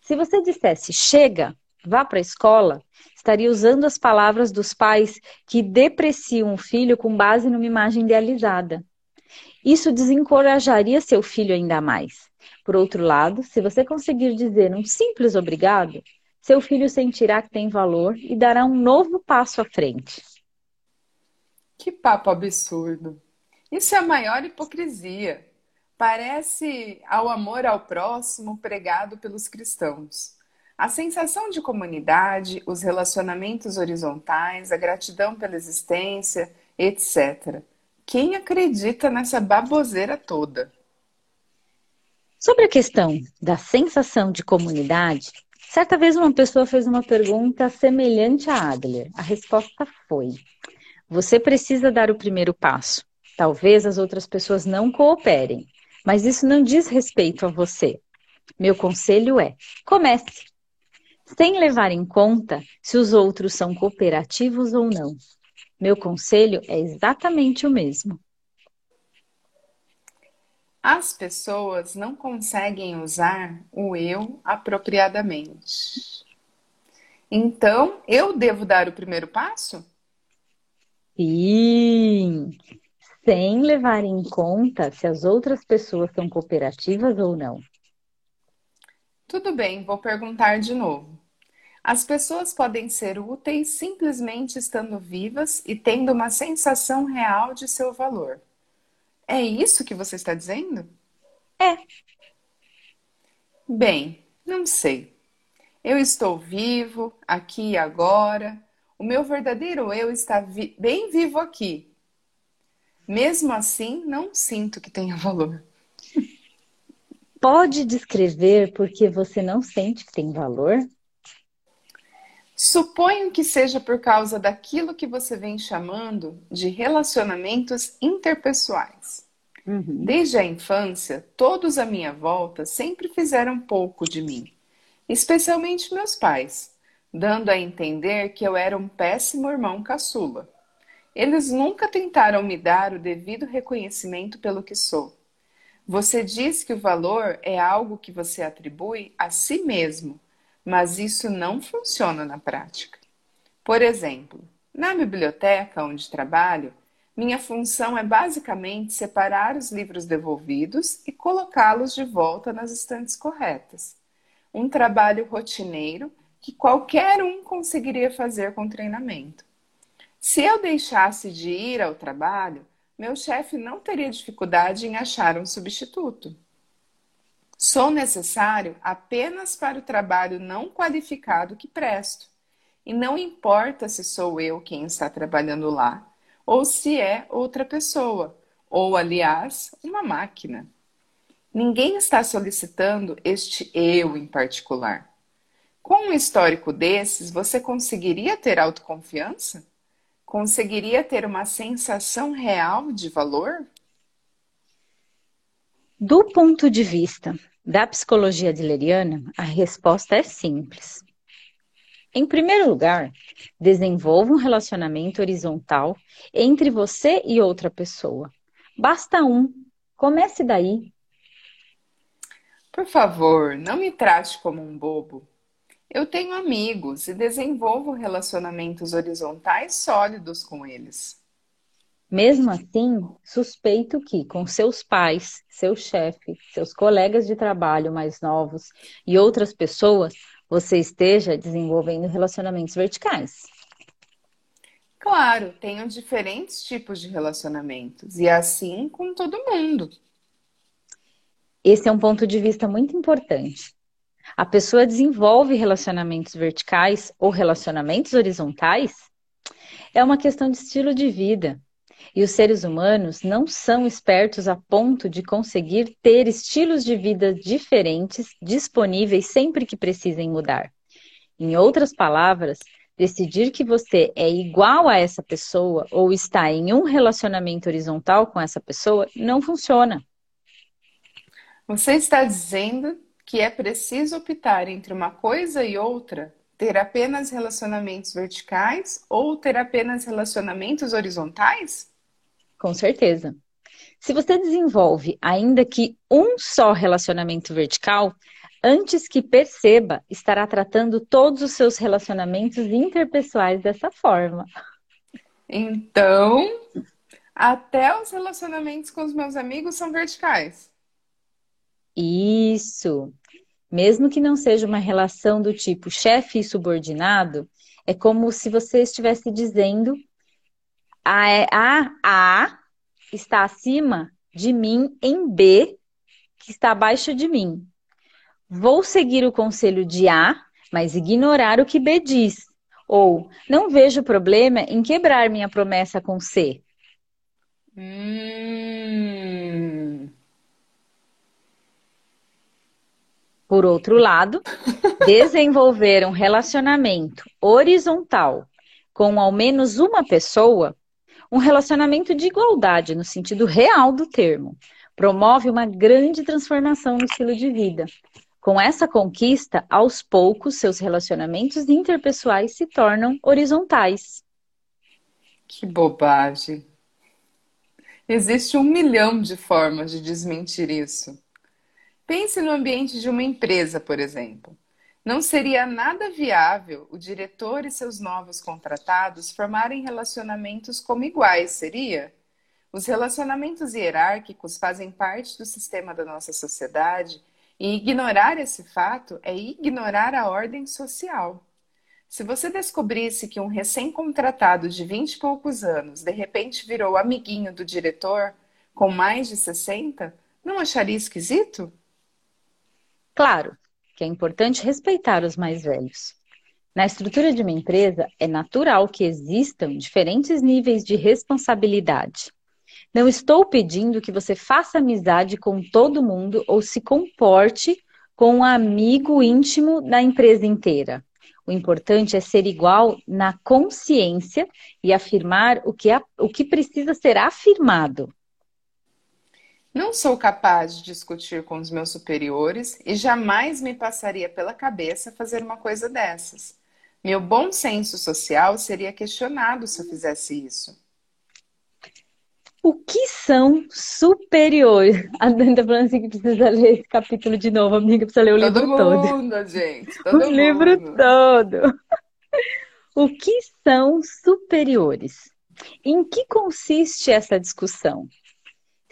Se você dissesse chega, vá para a escola, estaria usando as palavras dos pais que depreciam o filho com base numa imagem idealizada. Isso desencorajaria seu filho ainda mais. Por outro lado, se você conseguir dizer um simples obrigado, seu filho sentirá que tem valor e dará um novo passo à frente. Que papo absurdo! Isso é a maior hipocrisia. Parece ao amor ao próximo pregado pelos cristãos. A sensação de comunidade, os relacionamentos horizontais, a gratidão pela existência, etc. Quem acredita nessa baboseira toda? Sobre a questão da sensação de comunidade, certa vez uma pessoa fez uma pergunta semelhante a Adler. A resposta foi: Você precisa dar o primeiro passo. Talvez as outras pessoas não cooperem, mas isso não diz respeito a você. Meu conselho é: comece, sem levar em conta se os outros são cooperativos ou não. Meu conselho é exatamente o mesmo. As pessoas não conseguem usar o eu apropriadamente. Então, eu devo dar o primeiro passo? Sim, sem levar em conta se as outras pessoas são cooperativas ou não. Tudo bem, vou perguntar de novo. As pessoas podem ser úteis simplesmente estando vivas e tendo uma sensação real de seu valor. É isso que você está dizendo? É. Bem, não sei. Eu estou vivo, aqui e agora. O meu verdadeiro eu está vi bem vivo aqui. Mesmo assim, não sinto que tenha valor. Pode descrever porque você não sente que tem valor? Suponho que seja por causa daquilo que você vem chamando de relacionamentos interpessoais. Uhum. Desde a infância, todos à minha volta sempre fizeram pouco de mim, especialmente meus pais, dando a entender que eu era um péssimo irmão caçula. Eles nunca tentaram me dar o devido reconhecimento pelo que sou. Você diz que o valor é algo que você atribui a si mesmo mas isso não funciona na prática. Por exemplo, na biblioteca onde trabalho, minha função é basicamente separar os livros devolvidos e colocá-los de volta nas estantes corretas. Um trabalho rotineiro que qualquer um conseguiria fazer com treinamento. Se eu deixasse de ir ao trabalho, meu chefe não teria dificuldade em achar um substituto. Sou necessário apenas para o trabalho não qualificado que presto. E não importa se sou eu quem está trabalhando lá, ou se é outra pessoa, ou, aliás, uma máquina. Ninguém está solicitando este eu em particular. Com um histórico desses, você conseguiria ter autoconfiança? Conseguiria ter uma sensação real de valor? Do ponto de vista da psicologia adleriana, a resposta é simples. Em primeiro lugar, desenvolva um relacionamento horizontal entre você e outra pessoa. Basta um. Comece daí. Por favor, não me trate como um bobo. Eu tenho amigos e desenvolvo relacionamentos horizontais sólidos com eles. Mesmo assim, suspeito que com seus pais, seu chefe, seus colegas de trabalho mais novos e outras pessoas, você esteja desenvolvendo relacionamentos verticais. Claro, tenho diferentes tipos de relacionamentos e assim com todo mundo. Esse é um ponto de vista muito importante. A pessoa desenvolve relacionamentos verticais ou relacionamentos horizontais é uma questão de estilo de vida, e os seres humanos não são espertos a ponto de conseguir ter estilos de vida diferentes disponíveis sempre que precisem mudar. Em outras palavras, decidir que você é igual a essa pessoa ou está em um relacionamento horizontal com essa pessoa não funciona. Você está dizendo que é preciso optar entre uma coisa e outra? Ter apenas relacionamentos verticais ou ter apenas relacionamentos horizontais? Com certeza. Se você desenvolve ainda que um só relacionamento vertical, antes que perceba, estará tratando todos os seus relacionamentos interpessoais dessa forma. Então, até os relacionamentos com os meus amigos são verticais. Isso. Mesmo que não seja uma relação do tipo chefe e subordinado, é como se você estivesse dizendo a, a, a está acima de mim em B, que está abaixo de mim. Vou seguir o conselho de A, mas ignorar o que B diz. Ou não vejo problema em quebrar minha promessa com C. Hum. Por outro lado, desenvolver um relacionamento horizontal com ao menos uma pessoa um relacionamento de igualdade, no sentido real do termo. Promove uma grande transformação no estilo de vida. Com essa conquista, aos poucos, seus relacionamentos interpessoais se tornam horizontais. Que bobagem! Existe um milhão de formas de desmentir isso. Pense no ambiente de uma empresa, por exemplo. Não seria nada viável o diretor e seus novos contratados formarem relacionamentos como iguais, seria? Os relacionamentos hierárquicos fazem parte do sistema da nossa sociedade e ignorar esse fato é ignorar a ordem social. Se você descobrisse que um recém-contratado de vinte e poucos anos de repente virou amiguinho do diretor com mais de 60, não acharia esquisito? Claro, que é importante respeitar os mais velhos. Na estrutura de uma empresa, é natural que existam diferentes níveis de responsabilidade. Não estou pedindo que você faça amizade com todo mundo ou se comporte com um amigo íntimo da empresa inteira. O importante é ser igual na consciência e afirmar o que, o que precisa ser afirmado. Não sou capaz de discutir com os meus superiores e jamais me passaria pela cabeça fazer uma coisa dessas. Meu bom senso social seria questionado se eu fizesse isso. O que são superiores? A Dani tá falando assim que precisa ler esse capítulo de novo, amiga, precisa ler o todo livro mundo, todo. Todo mundo, gente. Todo o mundo. livro todo. O que são superiores? Em que consiste essa discussão?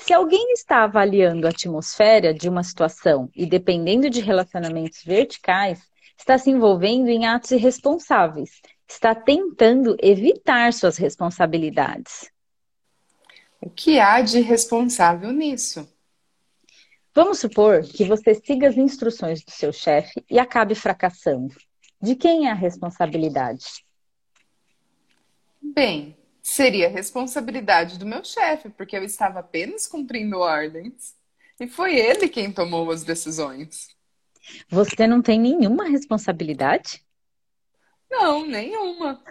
Se alguém está avaliando a atmosfera de uma situação e dependendo de relacionamentos verticais, está se envolvendo em atos irresponsáveis, está tentando evitar suas responsabilidades. O que há de responsável nisso? Vamos supor que você siga as instruções do seu chefe e acabe fracassando. De quem é a responsabilidade? Bem, Seria responsabilidade do meu chefe, porque eu estava apenas cumprindo ordens. E foi ele quem tomou as decisões. Você não tem nenhuma responsabilidade? Não, nenhuma.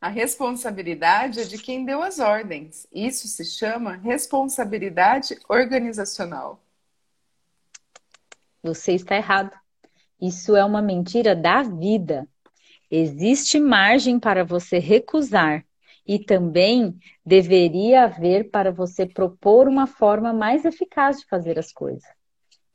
A responsabilidade é de quem deu as ordens. Isso se chama responsabilidade organizacional. Você está errado. Isso é uma mentira da vida. Existe margem para você recusar e também deveria haver para você propor uma forma mais eficaz de fazer as coisas.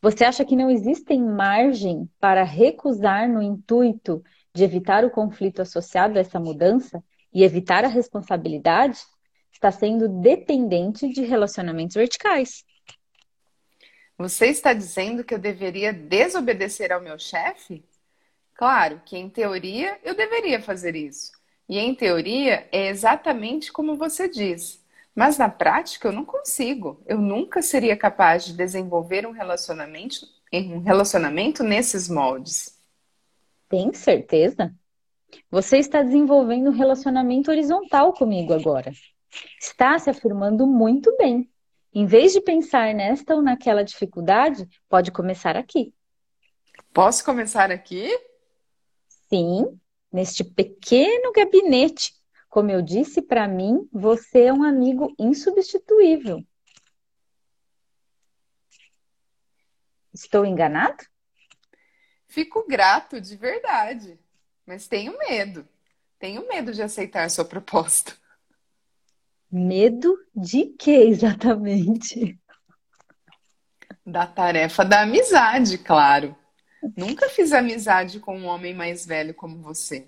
Você acha que não existe margem para recusar no intuito de evitar o conflito associado a essa mudança e evitar a responsabilidade? Está sendo dependente de relacionamentos verticais. Você está dizendo que eu deveria desobedecer ao meu chefe? Claro que, em teoria, eu deveria fazer isso. E em teoria é exatamente como você diz. Mas na prática eu não consigo. Eu nunca seria capaz de desenvolver um relacionamento, um relacionamento nesses moldes. Tem certeza? Você está desenvolvendo um relacionamento horizontal comigo agora. Está se afirmando muito bem. Em vez de pensar nesta ou naquela dificuldade, pode começar aqui. Posso começar aqui? Sim, neste pequeno gabinete. Como eu disse para mim, você é um amigo insubstituível. Estou enganado? Fico grato de verdade, mas tenho medo. Tenho medo de aceitar sua proposta. Medo de quê exatamente? Da tarefa da amizade, claro. Nunca fiz amizade com um homem mais velho como você.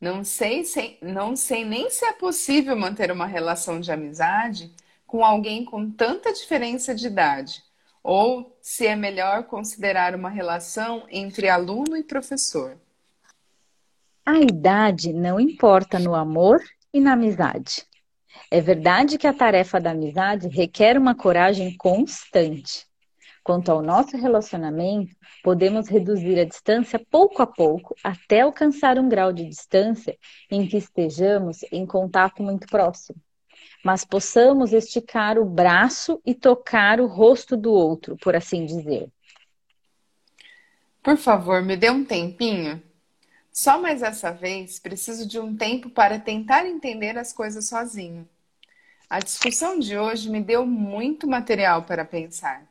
Não sei, se, não sei nem se é possível manter uma relação de amizade com alguém com tanta diferença de idade, ou se é melhor considerar uma relação entre aluno e professor. A idade não importa no amor e na amizade. É verdade que a tarefa da amizade requer uma coragem constante. Quanto ao nosso relacionamento, podemos reduzir a distância pouco a pouco até alcançar um grau de distância em que estejamos em contato muito próximo, mas possamos esticar o braço e tocar o rosto do outro, por assim dizer. Por favor, me dê um tempinho. Só mais essa vez preciso de um tempo para tentar entender as coisas sozinho. A discussão de hoje me deu muito material para pensar.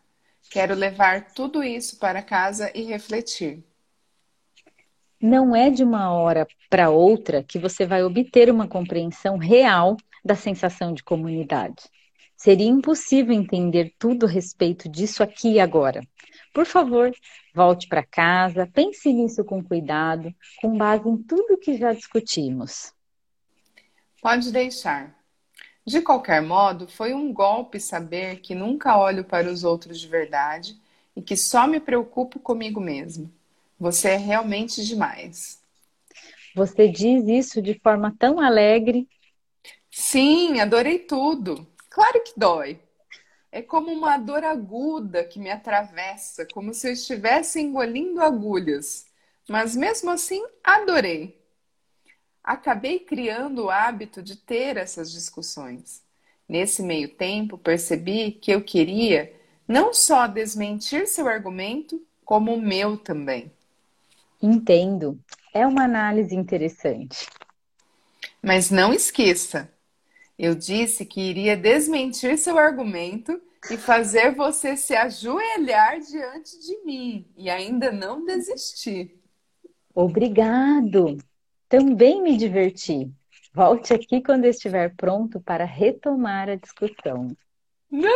Quero levar tudo isso para casa e refletir. Não é de uma hora para outra que você vai obter uma compreensão real da sensação de comunidade. Seria impossível entender tudo a respeito disso aqui e agora. Por favor, volte para casa, pense nisso com cuidado, com base em tudo que já discutimos. Pode deixar. De qualquer modo, foi um golpe saber que nunca olho para os outros de verdade e que só me preocupo comigo mesmo. Você é realmente demais. Você diz isso de forma tão alegre. Sim, adorei tudo. Claro que dói. É como uma dor aguda que me atravessa, como se eu estivesse engolindo agulhas. Mas mesmo assim, adorei acabei criando o hábito de ter essas discussões. Nesse meio tempo, percebi que eu queria não só desmentir seu argumento, como o meu também. Entendo. É uma análise interessante. Mas não esqueça, eu disse que iria desmentir seu argumento e fazer você se ajoelhar diante de mim e ainda não desistir. Obrigado. Também me diverti. Volte aqui quando estiver pronto para retomar a discussão. Não!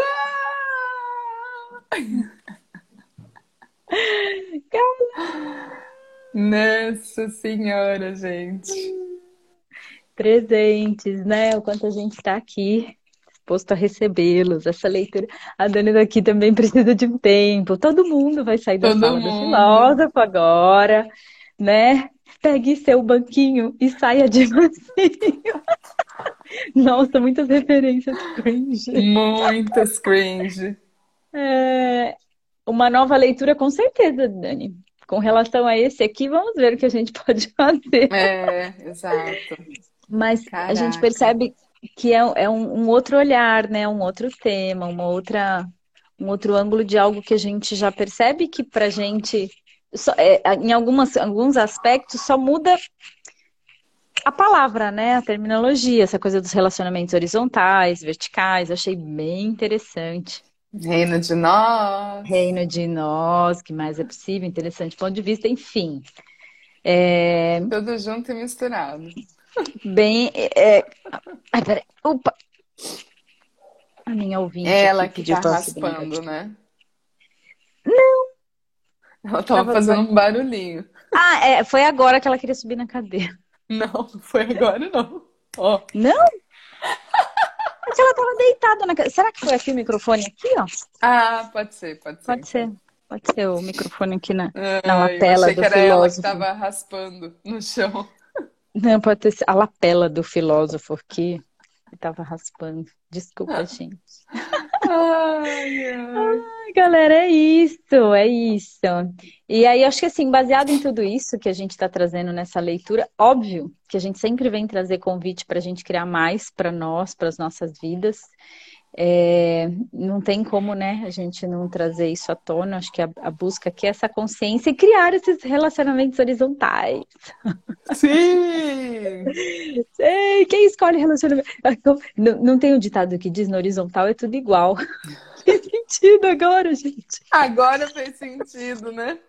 Nossa Senhora, gente. Presentes, né? O quanto a gente está aqui disposto a recebê-los. Essa leitura. A Dani daqui também precisa de um tempo. Todo mundo vai sair da Todo sala mundo. do filósofo agora, né? Pegue seu banquinho e saia de mansinho. Nossa, muitas referências cringe. Muitas cringe. É, uma nova leitura, com certeza, Dani. Com relação a esse aqui, vamos ver o que a gente pode fazer. É, exato. Mas Caraca. a gente percebe que é, é um, um, outro olhar, né? Um outro tema, uma outra, um outro ângulo de algo que a gente já percebe que pra gente só, é, em algumas, alguns aspectos só muda a palavra, né? A terminologia, essa coisa dos relacionamentos horizontais, verticais, achei bem interessante. Reino de nós. Reino de nós, que mais é possível, interessante ponto de vista, enfim. É... Tudo junto e misturado. Bem. É... Ai, peraí. Opa! A minha ouvinte. Ela que tá raspando, né? Não, ela tava, tava fazendo um barulhinho. Ah, é, foi agora que ela queria subir na cadeira. Não, foi agora não. Ó. Não? Mas ela tava deitada na cadeira. Será que foi aqui o microfone aqui, ó? Ah, pode ser, pode ser. Pode ser. Pode ser o microfone aqui na, na lapela do que era filósofo. Ela que tava raspando no chão. Não, pode ter a lapela do filósofo aqui. Tava raspando. Desculpa, ah. gente. Ai, ai. Galera, é isso, é isso. E aí, acho que assim, baseado em tudo isso que a gente está trazendo nessa leitura, óbvio que a gente sempre vem trazer convite para a gente criar mais para nós, para as nossas vidas. É, não tem como, né, a gente não trazer isso à tona. Acho que a, a, busca aqui é essa consciência e criar esses relacionamentos horizontais. Sim! Sei, quem escolhe relacionamento? Não, não tem um ditado que diz no horizontal é tudo igual. Sentido agora, gente. Agora fez sentido, né?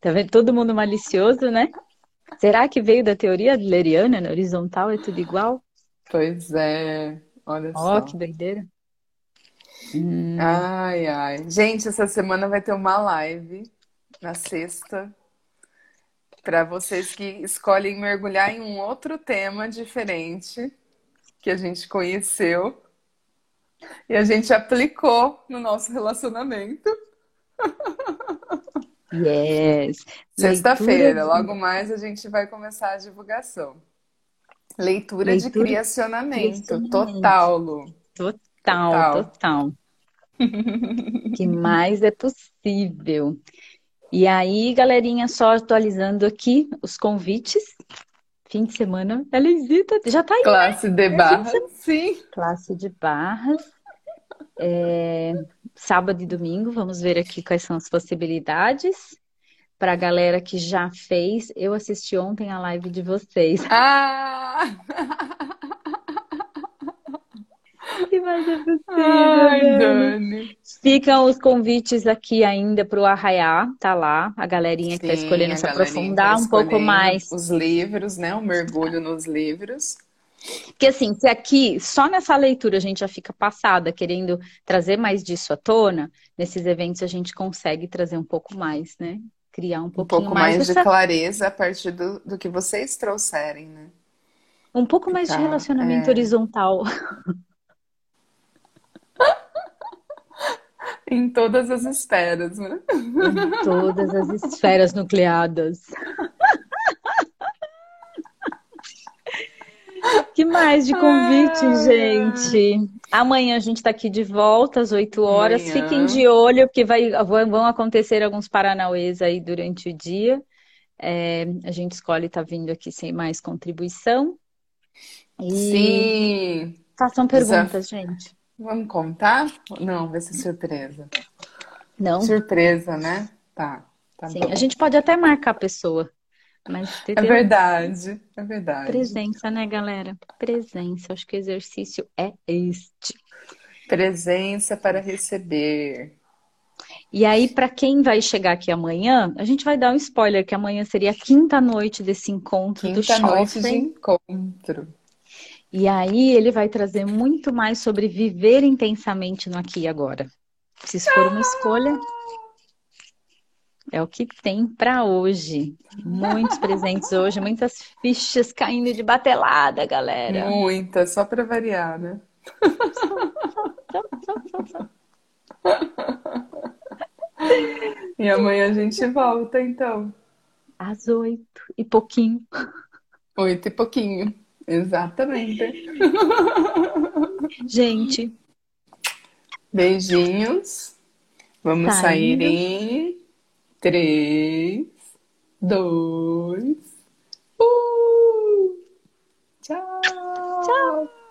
Tá vendo? Todo mundo malicioso, né? Será que veio da teoria leriana, né? horizontal é tudo igual? Pois é, olha Ó, só. que doideira. Hum. Ai, ai. Gente, essa semana vai ter uma live na sexta para vocês que escolhem mergulhar em um outro tema diferente que a gente conheceu e a gente aplicou no nosso relacionamento. Yes. Sexta-feira, logo mais a gente vai começar a divulgação. Leitura, Leitura de criacionamento, criacionamento. total, Lu. Total, total. total. que mais é possível. E aí, galerinha, só atualizando aqui os convites. Fim de semana, Elisita, já tá aí. Né? Classe né? de barras, sim. Classe de barras. É, sábado e domingo, vamos ver aqui quais são as possibilidades. Para a galera que já fez, eu assisti ontem a live de vocês. Ah! que mais é possível? Ai, Dani. Ficam os convites aqui ainda para o Arraiá, tá lá. A galerinha que está escolhendo se aprofundar tá um pouco mais. Os livros, né? O um mergulho nos livros. Porque assim, se aqui, só nessa leitura a gente já fica passada, querendo trazer mais disso à tona, nesses eventos a gente consegue trazer um pouco mais, né? Criar um um pouco mais, mais de clareza a partir do, do que vocês trouxerem, né? Um pouco mais tá, de relacionamento é... horizontal. Em todas as esferas, né? Em todas as esferas nucleadas. Que mais de convite, ah, gente? Amanhã a gente está aqui de volta às 8 horas. Amanhã. Fiquem de olho, porque vai, vão acontecer alguns paranauês aí durante o dia. É, a gente escolhe estar tá vindo aqui sem mais contribuição. E Sim. Façam perguntas, gente. Vamos contar? Não, vai ser surpresa. Não. Surpresa, né? Tá. tá Sim, bom. a gente pode até marcar a pessoa. Mas, é verdade, é verdade. Presença, né, galera? Presença. Acho que o exercício é este. Presença para receber. E aí, para quem vai chegar aqui amanhã, a gente vai dar um spoiler que amanhã seria a quinta noite desse encontro quinta do Quinta noite de encontro. E aí ele vai trazer muito mais sobre viver intensamente no aqui e agora. Se isso for uma escolha, é o que tem para hoje. Muitos presentes hoje, muitas fichas caindo de batelada, galera. Muitas, só para variar, né? e amanhã a gente volta, então. Às oito e pouquinho. Oito e pouquinho. Exatamente. Gente. Beijinhos. Vamos sair em Três, dois, um. Tchau. Tchau.